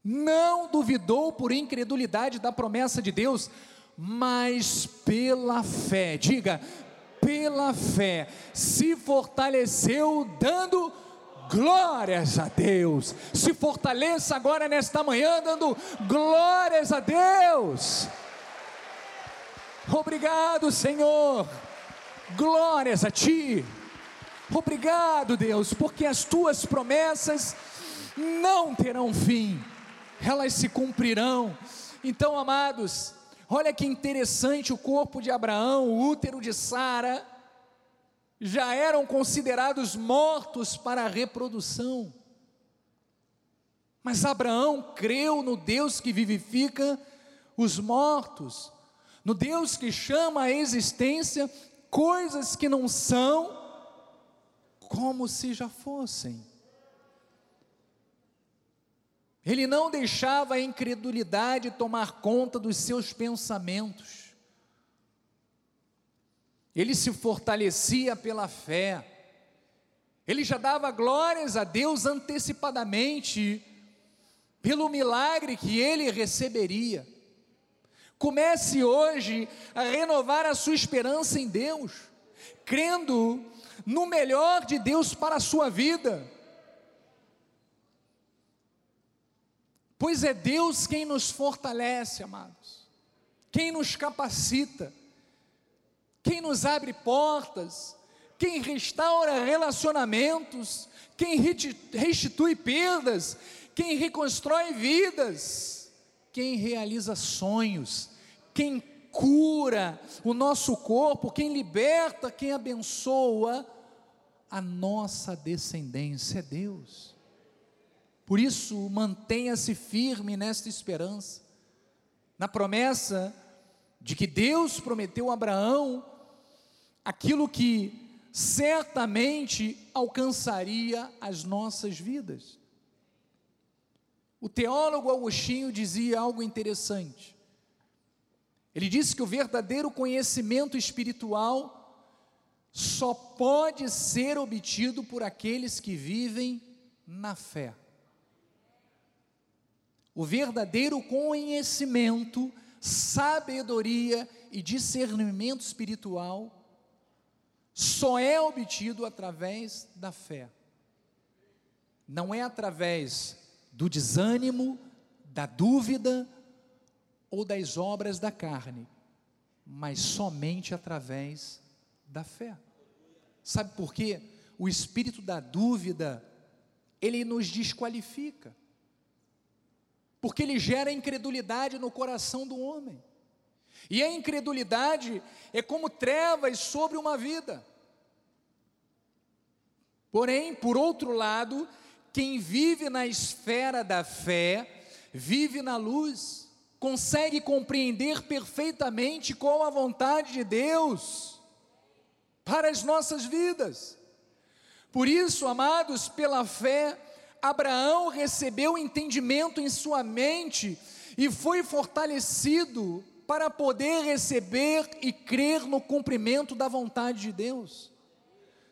Não duvidou por incredulidade da promessa de Deus, mas pela fé, diga, pela fé, se fortaleceu dando glórias a Deus. Se fortaleça agora nesta manhã dando glórias a Deus. Obrigado, Senhor. Glórias a Ti. Obrigado, Deus, porque as tuas promessas não terão fim, elas se cumprirão. Então, amados, Olha que interessante, o corpo de Abraão, o útero de Sara, já eram considerados mortos para a reprodução. Mas Abraão creu no Deus que vivifica os mortos, no Deus que chama à existência coisas que não são como se já fossem. Ele não deixava a incredulidade tomar conta dos seus pensamentos. Ele se fortalecia pela fé. Ele já dava glórias a Deus antecipadamente pelo milagre que ele receberia. Comece hoje a renovar a sua esperança em Deus, crendo no melhor de Deus para a sua vida. Pois é Deus quem nos fortalece, amados, quem nos capacita, quem nos abre portas, quem restaura relacionamentos, quem restitui perdas, quem reconstrói vidas, quem realiza sonhos, quem cura o nosso corpo, quem liberta, quem abençoa a nossa descendência é Deus. Por isso, mantenha-se firme nesta esperança, na promessa de que Deus prometeu a Abraão aquilo que certamente alcançaria as nossas vidas. O teólogo Agostinho dizia algo interessante. Ele disse que o verdadeiro conhecimento espiritual só pode ser obtido por aqueles que vivem na fé. O verdadeiro conhecimento, sabedoria e discernimento espiritual só é obtido através da fé. Não é através do desânimo, da dúvida ou das obras da carne, mas somente através da fé. Sabe por quê? O espírito da dúvida, ele nos desqualifica porque ele gera incredulidade no coração do homem. E a incredulidade é como trevas sobre uma vida. Porém, por outro lado, quem vive na esfera da fé, vive na luz, consegue compreender perfeitamente qual a vontade de Deus para as nossas vidas. Por isso, amados, pela fé, Abraão recebeu entendimento em sua mente e foi fortalecido para poder receber e crer no cumprimento da vontade de Deus.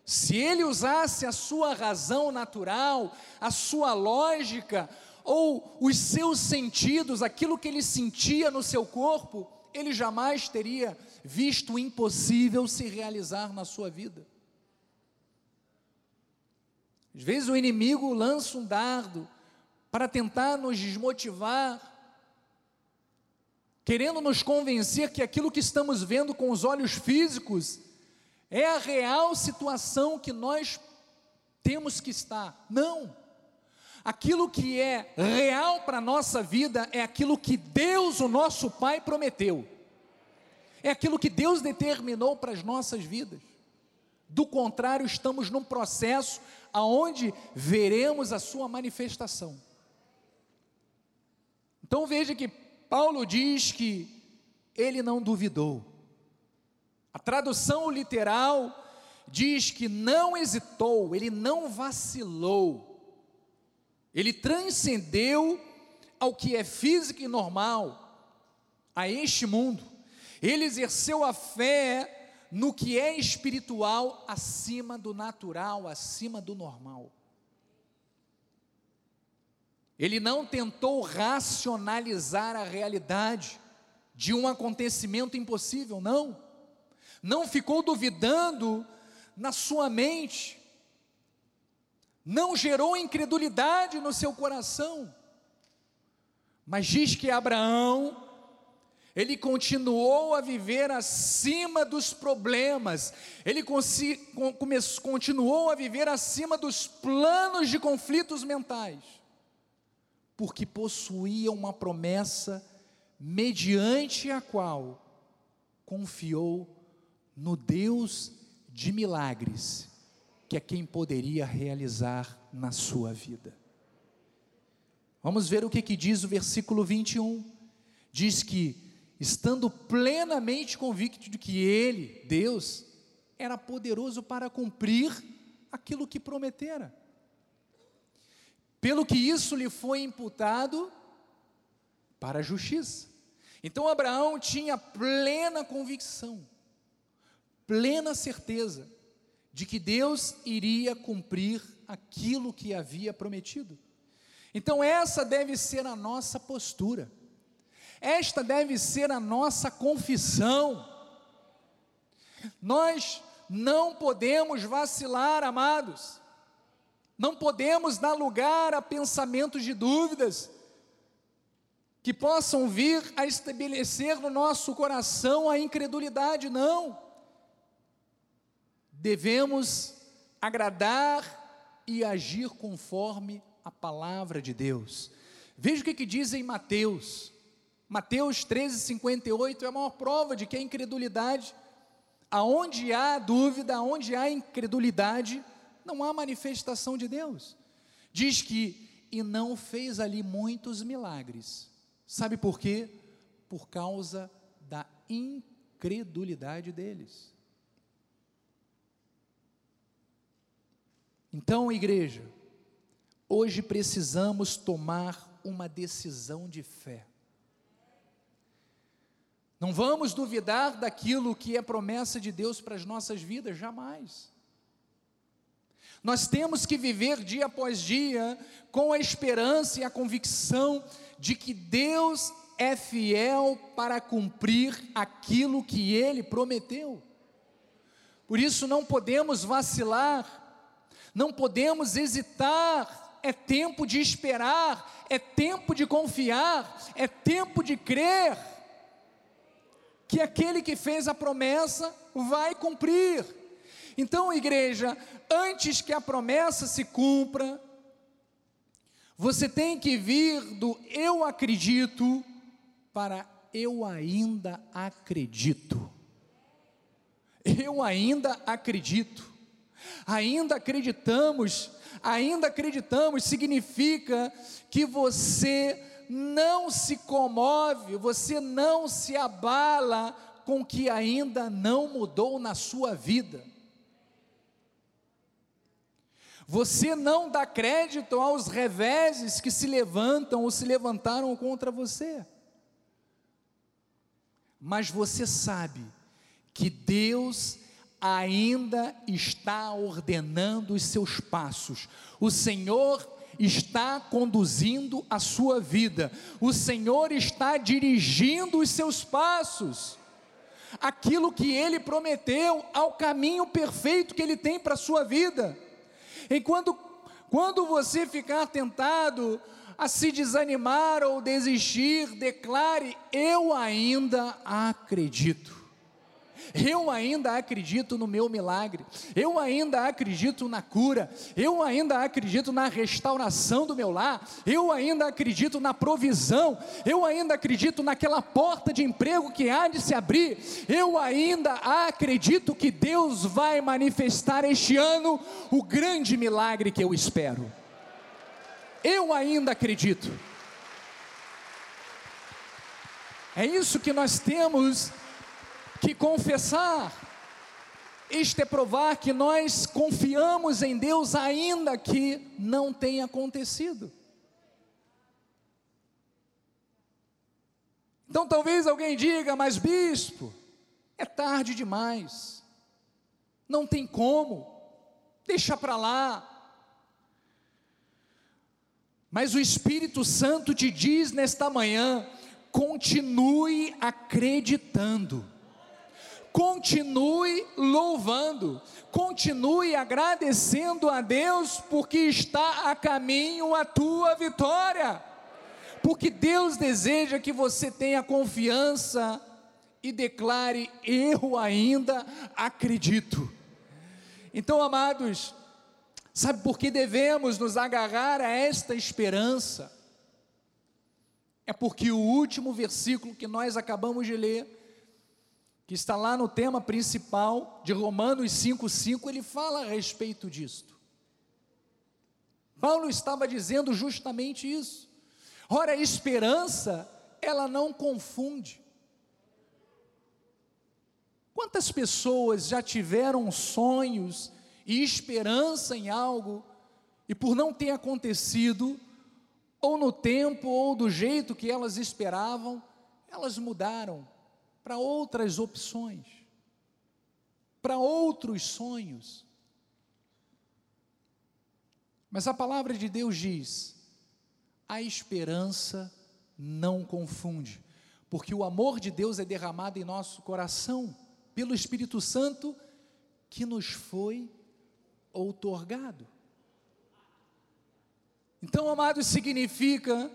Se ele usasse a sua razão natural, a sua lógica, ou os seus sentidos, aquilo que ele sentia no seu corpo, ele jamais teria visto o impossível se realizar na sua vida. Às vezes o inimigo lança um dardo para tentar nos desmotivar, querendo nos convencer que aquilo que estamos vendo com os olhos físicos é a real situação que nós temos que estar. Não. Aquilo que é real para a nossa vida é aquilo que Deus, o nosso Pai, prometeu. É aquilo que Deus determinou para as nossas vidas. Do contrário, estamos num processo aonde veremos a sua manifestação. Então veja que Paulo diz que ele não duvidou. A tradução literal diz que não hesitou, ele não vacilou. Ele transcendeu ao que é físico e normal, a este mundo. Ele exerceu a fé no que é espiritual acima do natural, acima do normal. Ele não tentou racionalizar a realidade de um acontecimento impossível, não. Não ficou duvidando na sua mente, não gerou incredulidade no seu coração, mas diz que Abraão ele continuou a viver acima dos problemas, ele continuou a viver acima dos planos de conflitos mentais, porque possuía uma promessa mediante a qual confiou no Deus de milagres, que é quem poderia realizar na sua vida. Vamos ver o que, que diz o versículo 21. Diz que estando plenamente convicto de que Ele, Deus, era poderoso para cumprir aquilo que prometera. Pelo que isso lhe foi imputado para a justiça. Então Abraão tinha plena convicção, plena certeza de que Deus iria cumprir aquilo que havia prometido. Então, essa deve ser a nossa postura. Esta deve ser a nossa confissão. Nós não podemos vacilar, amados. Não podemos dar lugar a pensamentos de dúvidas que possam vir a estabelecer no nosso coração a incredulidade, não. Devemos agradar e agir conforme a palavra de Deus. Veja o que, que diz em Mateus, Mateus 13, 58 é a maior prova de que a incredulidade, aonde há dúvida, aonde há incredulidade, não há manifestação de Deus. Diz que, e não fez ali muitos milagres. Sabe por quê? Por causa da incredulidade deles. Então, igreja, hoje precisamos tomar uma decisão de fé. Não vamos duvidar daquilo que é promessa de Deus para as nossas vidas, jamais. Nós temos que viver dia após dia com a esperança e a convicção de que Deus é fiel para cumprir aquilo que Ele prometeu. Por isso não podemos vacilar, não podemos hesitar, é tempo de esperar, é tempo de confiar, é tempo de crer que aquele que fez a promessa vai cumprir. Então, igreja, antes que a promessa se cumpra, você tem que vir do eu acredito para eu ainda acredito. Eu ainda acredito. Ainda acreditamos, ainda acreditamos significa que você não se comove, você não se abala com o que ainda não mudou na sua vida. Você não dá crédito aos reveses que se levantam ou se levantaram contra você. Mas você sabe que Deus ainda está ordenando os seus passos. O Senhor está conduzindo a sua vida. O Senhor está dirigindo os seus passos. Aquilo que ele prometeu ao caminho perfeito que ele tem para a sua vida. Enquanto quando você ficar tentado a se desanimar ou desistir, declare: Eu ainda acredito. Eu ainda acredito no meu milagre, eu ainda acredito na cura, eu ainda acredito na restauração do meu lar, eu ainda acredito na provisão, eu ainda acredito naquela porta de emprego que há de se abrir, eu ainda acredito que Deus vai manifestar este ano o grande milagre que eu espero. Eu ainda acredito. É isso que nós temos que confessar. Isto é provar que nós confiamos em Deus, ainda que não tenha acontecido. Então talvez alguém diga, mas bispo, é tarde demais, não tem como, deixa para lá. Mas o Espírito Santo te diz nesta manhã: continue acreditando continue louvando, continue agradecendo a Deus, porque está a caminho a tua vitória, porque Deus deseja que você tenha confiança e declare: Eu ainda acredito. Então, amados, sabe por que devemos nos agarrar a esta esperança? É porque o último versículo que nós acabamos de ler, que está lá no tema principal de Romanos 5,5, ele fala a respeito disto. Paulo estava dizendo justamente isso. Ora, a esperança, ela não confunde. Quantas pessoas já tiveram sonhos e esperança em algo, e por não ter acontecido, ou no tempo, ou do jeito que elas esperavam, elas mudaram para outras opções, para outros sonhos. Mas a palavra de Deus diz: a esperança não confunde, porque o amor de Deus é derramado em nosso coração pelo Espírito Santo que nos foi outorgado. Então, amados, significa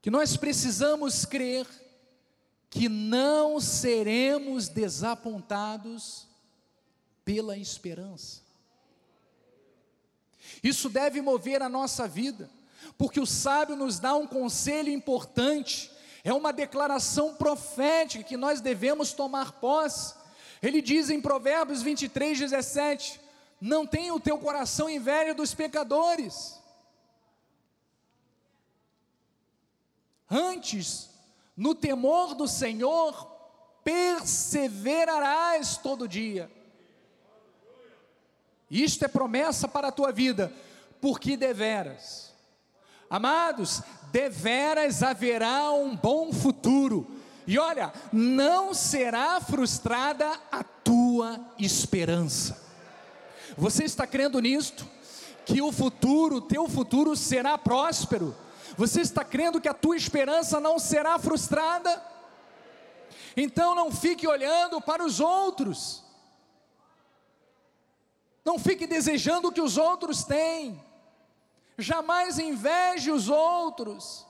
que nós precisamos crer que não seremos desapontados pela esperança. Isso deve mover a nossa vida, porque o sábio nos dá um conselho importante, é uma declaração profética que nós devemos tomar posse. Ele diz em Provérbios 23, 17: Não tenha o teu coração inveja dos pecadores, antes no temor do Senhor perseverarás todo dia. Isto é promessa para a tua vida, porque deveras, amados, deveras haverá um bom futuro, e olha, não será frustrada a tua esperança. Você está crendo nisto? Que o futuro, teu futuro será próspero você está crendo que a tua esperança não será frustrada? Então não fique olhando para os outros. Não fique desejando o que os outros têm. Jamais inveje os outros.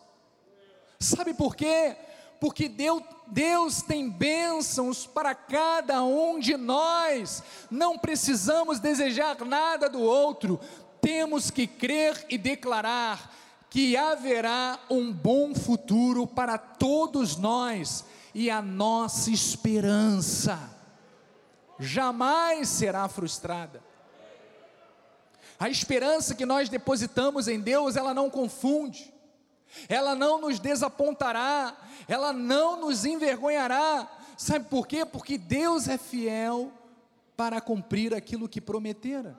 Sabe por quê? Porque Deus, Deus tem bênçãos para cada um de nós. Não precisamos desejar nada do outro. Temos que crer e declarar que haverá um bom futuro para todos nós e a nossa esperança. jamais será frustrada. A esperança que nós depositamos em Deus, ela não confunde, ela não nos desapontará, ela não nos envergonhará. Sabe por quê? Porque Deus é fiel para cumprir aquilo que prometera.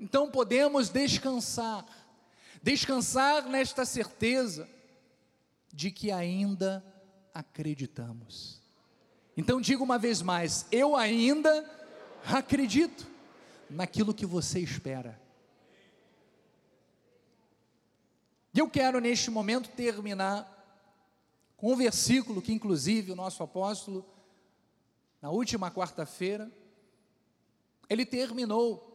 Então podemos descansar, descansar nesta certeza de que ainda acreditamos. Então digo uma vez mais: eu ainda acredito naquilo que você espera. E eu quero neste momento terminar com um versículo que, inclusive, o nosso apóstolo, na última quarta-feira, ele terminou.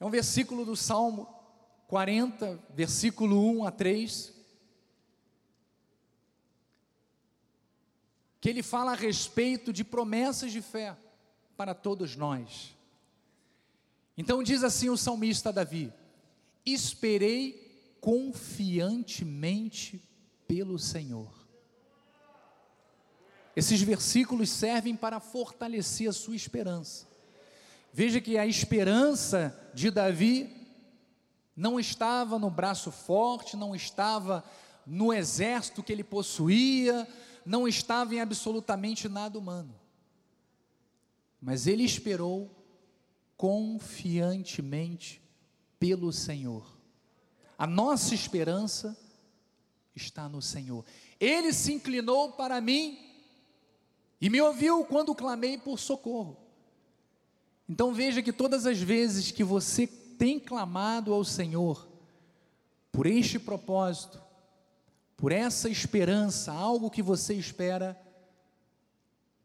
É um versículo do Salmo 40, versículo 1 a 3. Que ele fala a respeito de promessas de fé para todos nós. Então diz assim o salmista Davi: Esperei confiantemente pelo Senhor. Esses versículos servem para fortalecer a sua esperança. Veja que a esperança de Davi não estava no braço forte, não estava no exército que ele possuía, não estava em absolutamente nada humano. Mas ele esperou confiantemente pelo Senhor. A nossa esperança está no Senhor. Ele se inclinou para mim e me ouviu quando clamei por socorro. Então veja que todas as vezes que você tem clamado ao Senhor por este propósito, por essa esperança, algo que você espera,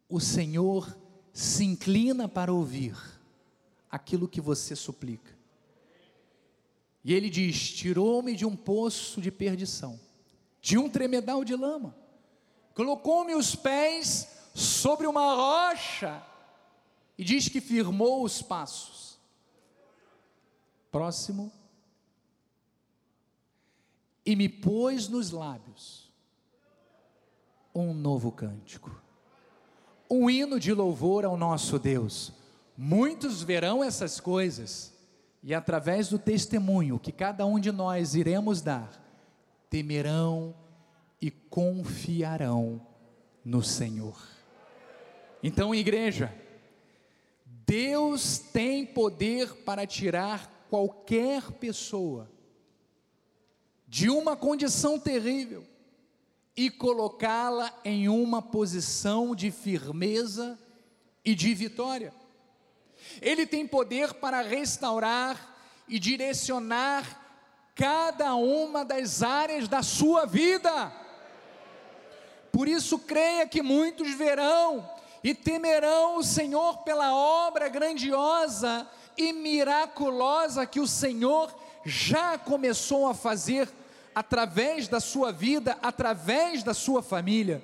o Senhor se inclina para ouvir aquilo que você suplica. E ele diz: Tirou-me de um poço de perdição, de um tremedal de lama, colocou-me os pés sobre uma rocha, e diz que firmou os passos. Próximo. E me pôs nos lábios um novo cântico, um hino de louvor ao nosso Deus Muitos verão essas coisas e, através do testemunho que cada um de nós iremos dar, temerão e confiarão no Senhor. Então, igreja, Deus tem poder para tirar qualquer pessoa de uma condição terrível e colocá-la em uma posição de firmeza e de vitória. Ele tem poder para restaurar e direcionar cada uma das áreas da sua vida. Por isso, creia que muitos verão e temerão o Senhor pela obra grandiosa e miraculosa que o Senhor já começou a fazer através da sua vida, através da sua família.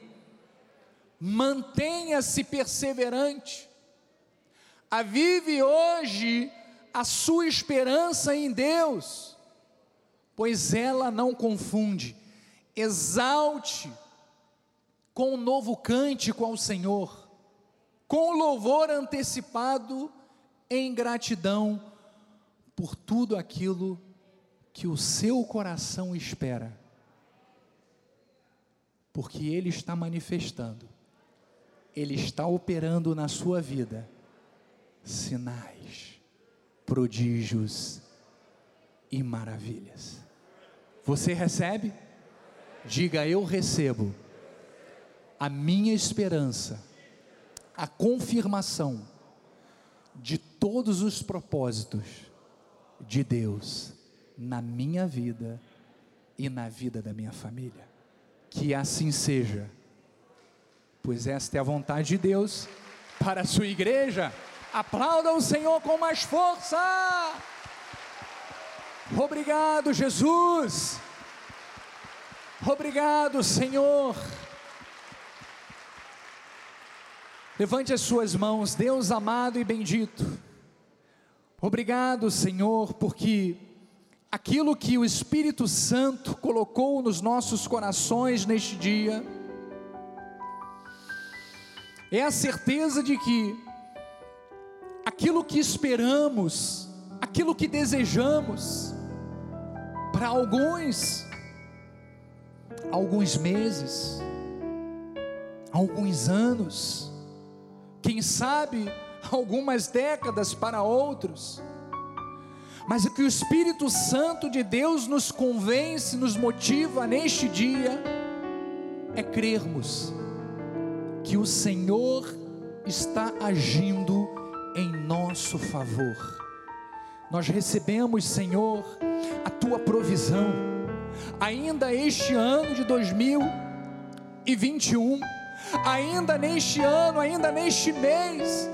Mantenha-se perseverante Avive hoje a sua esperança em Deus, pois ela não confunde. Exalte com um novo cântico ao Senhor, com louvor antecipado em gratidão por tudo aquilo que o seu coração espera, porque Ele está manifestando, Ele está operando na sua vida sinais, prodígios e maravilhas. Você recebe? Diga eu recebo. A minha esperança, a confirmação de todos os propósitos de Deus na minha vida e na vida da minha família. Que assim seja, pois esta é a vontade de Deus para a sua igreja. Aplauda o Senhor com mais força. Obrigado, Jesus. Obrigado, Senhor. Levante as suas mãos, Deus amado e bendito. Obrigado, Senhor, porque aquilo que o Espírito Santo colocou nos nossos corações neste dia, é a certeza de que aquilo que esperamos, aquilo que desejamos, para alguns, alguns meses, alguns anos, quem sabe algumas décadas para outros, mas o que o Espírito Santo de Deus nos convence, nos motiva neste dia, é crermos que o Senhor está agindo em nosso favor. Nós recebemos, Senhor, a tua provisão, ainda este ano de 2021, ainda neste ano, ainda neste mês,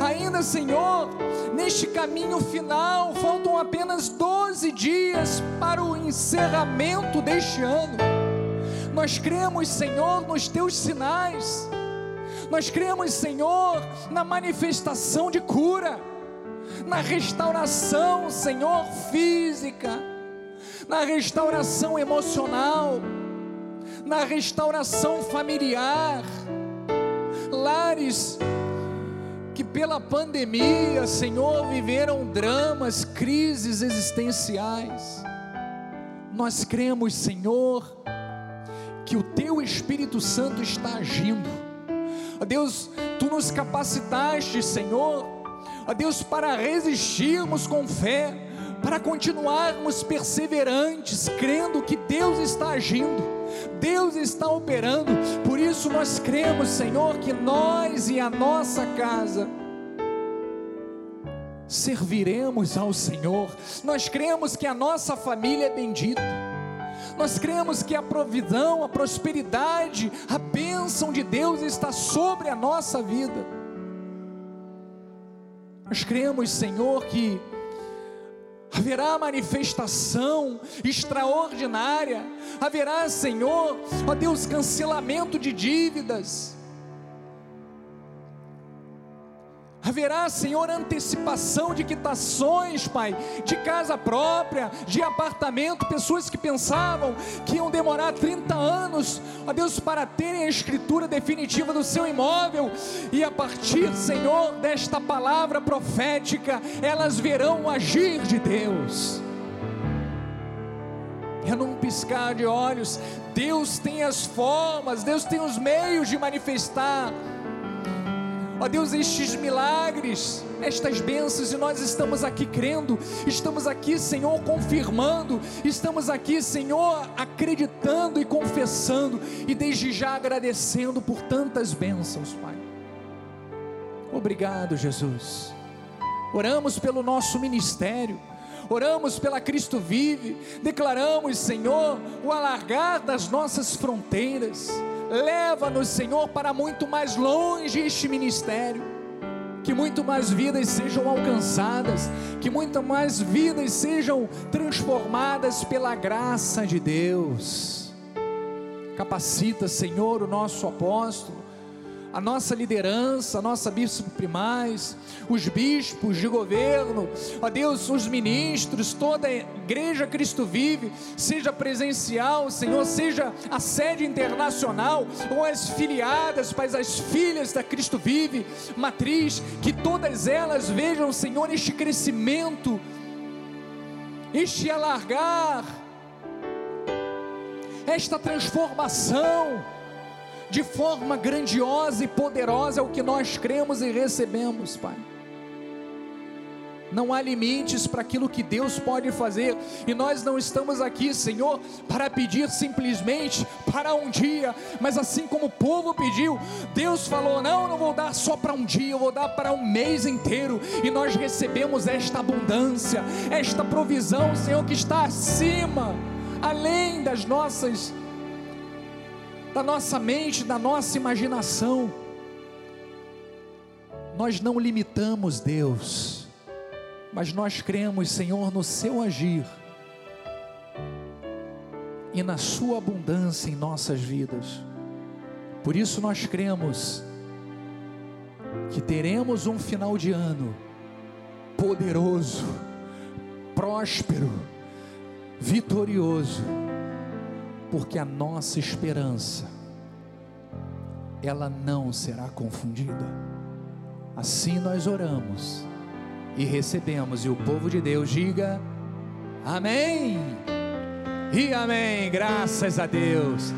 ainda, Senhor, neste caminho final, faltam apenas 12 dias para o encerramento deste ano. Nós cremos, Senhor, nos teus sinais, nós cremos, Senhor, na manifestação de cura, na restauração, Senhor, física, na restauração emocional, na restauração familiar, lares que pela pandemia, Senhor, viveram dramas, crises existenciais. Nós cremos, Senhor, que o Teu Espírito Santo está agindo. Ó Deus, Tu nos capacitaste, Senhor, ó Deus, para resistirmos com fé, para continuarmos perseverantes, crendo que Deus está agindo. Deus está operando, por isso nós cremos, Senhor, que nós e a nossa casa serviremos ao Senhor, nós cremos que a nossa família é bendita, nós cremos que a provisão, a prosperidade, a bênção de Deus está sobre a nossa vida, nós cremos, Senhor, que haverá manifestação extraordinária, haverá, Senhor, ó Deus, cancelamento de dívidas, haverá, Senhor, antecipação de quitações, Pai, de casa própria, de apartamento, pessoas que pensavam que iam demorar 30 anos, ó Deus, para terem a escritura definitiva do seu imóvel, e a partir, Senhor, desta palavra profética, elas verão o agir de Deus. É num piscar de olhos, Deus tem as formas, Deus tem os meios de manifestar Ó Deus, estes milagres, estas bênçãos, e nós estamos aqui crendo, estamos aqui, Senhor, confirmando, estamos aqui, Senhor, acreditando e confessando, e desde já agradecendo por tantas bênçãos, Pai. Obrigado, Jesus. Oramos pelo nosso ministério oramos pela Cristo Vive, declaramos, Senhor, o alargar das nossas fronteiras, Leva-nos, Senhor, para muito mais longe este ministério. Que muito mais vidas sejam alcançadas, que muito mais vidas sejam transformadas pela graça de Deus. Capacita, Senhor, o nosso apóstolo a nossa liderança, a nossa bispo primais, os bispos de governo, ó Deus, os ministros, toda a igreja Cristo vive, seja presencial, Senhor, seja a sede internacional, ou as filiadas, Pai, as filhas da Cristo vive, matriz, que todas elas vejam, Senhor, este crescimento, este alargar, esta transformação, de forma grandiosa e poderosa é o que nós cremos e recebemos, Pai. Não há limites para aquilo que Deus pode fazer, e nós não estamos aqui, Senhor, para pedir simplesmente para um dia, mas assim como o povo pediu, Deus falou: Não, não vou dar só para um dia, eu vou dar para um mês inteiro, e nós recebemos esta abundância, esta provisão, Senhor, que está acima, além das nossas da nossa mente, da nossa imaginação. Nós não limitamos Deus, mas nós cremos, Senhor, no seu agir e na sua abundância em nossas vidas. Por isso nós cremos que teremos um final de ano poderoso, próspero, vitorioso porque a nossa esperança ela não será confundida. Assim nós oramos e recebemos, e o povo de Deus diga: Amém. E amém, graças a Deus.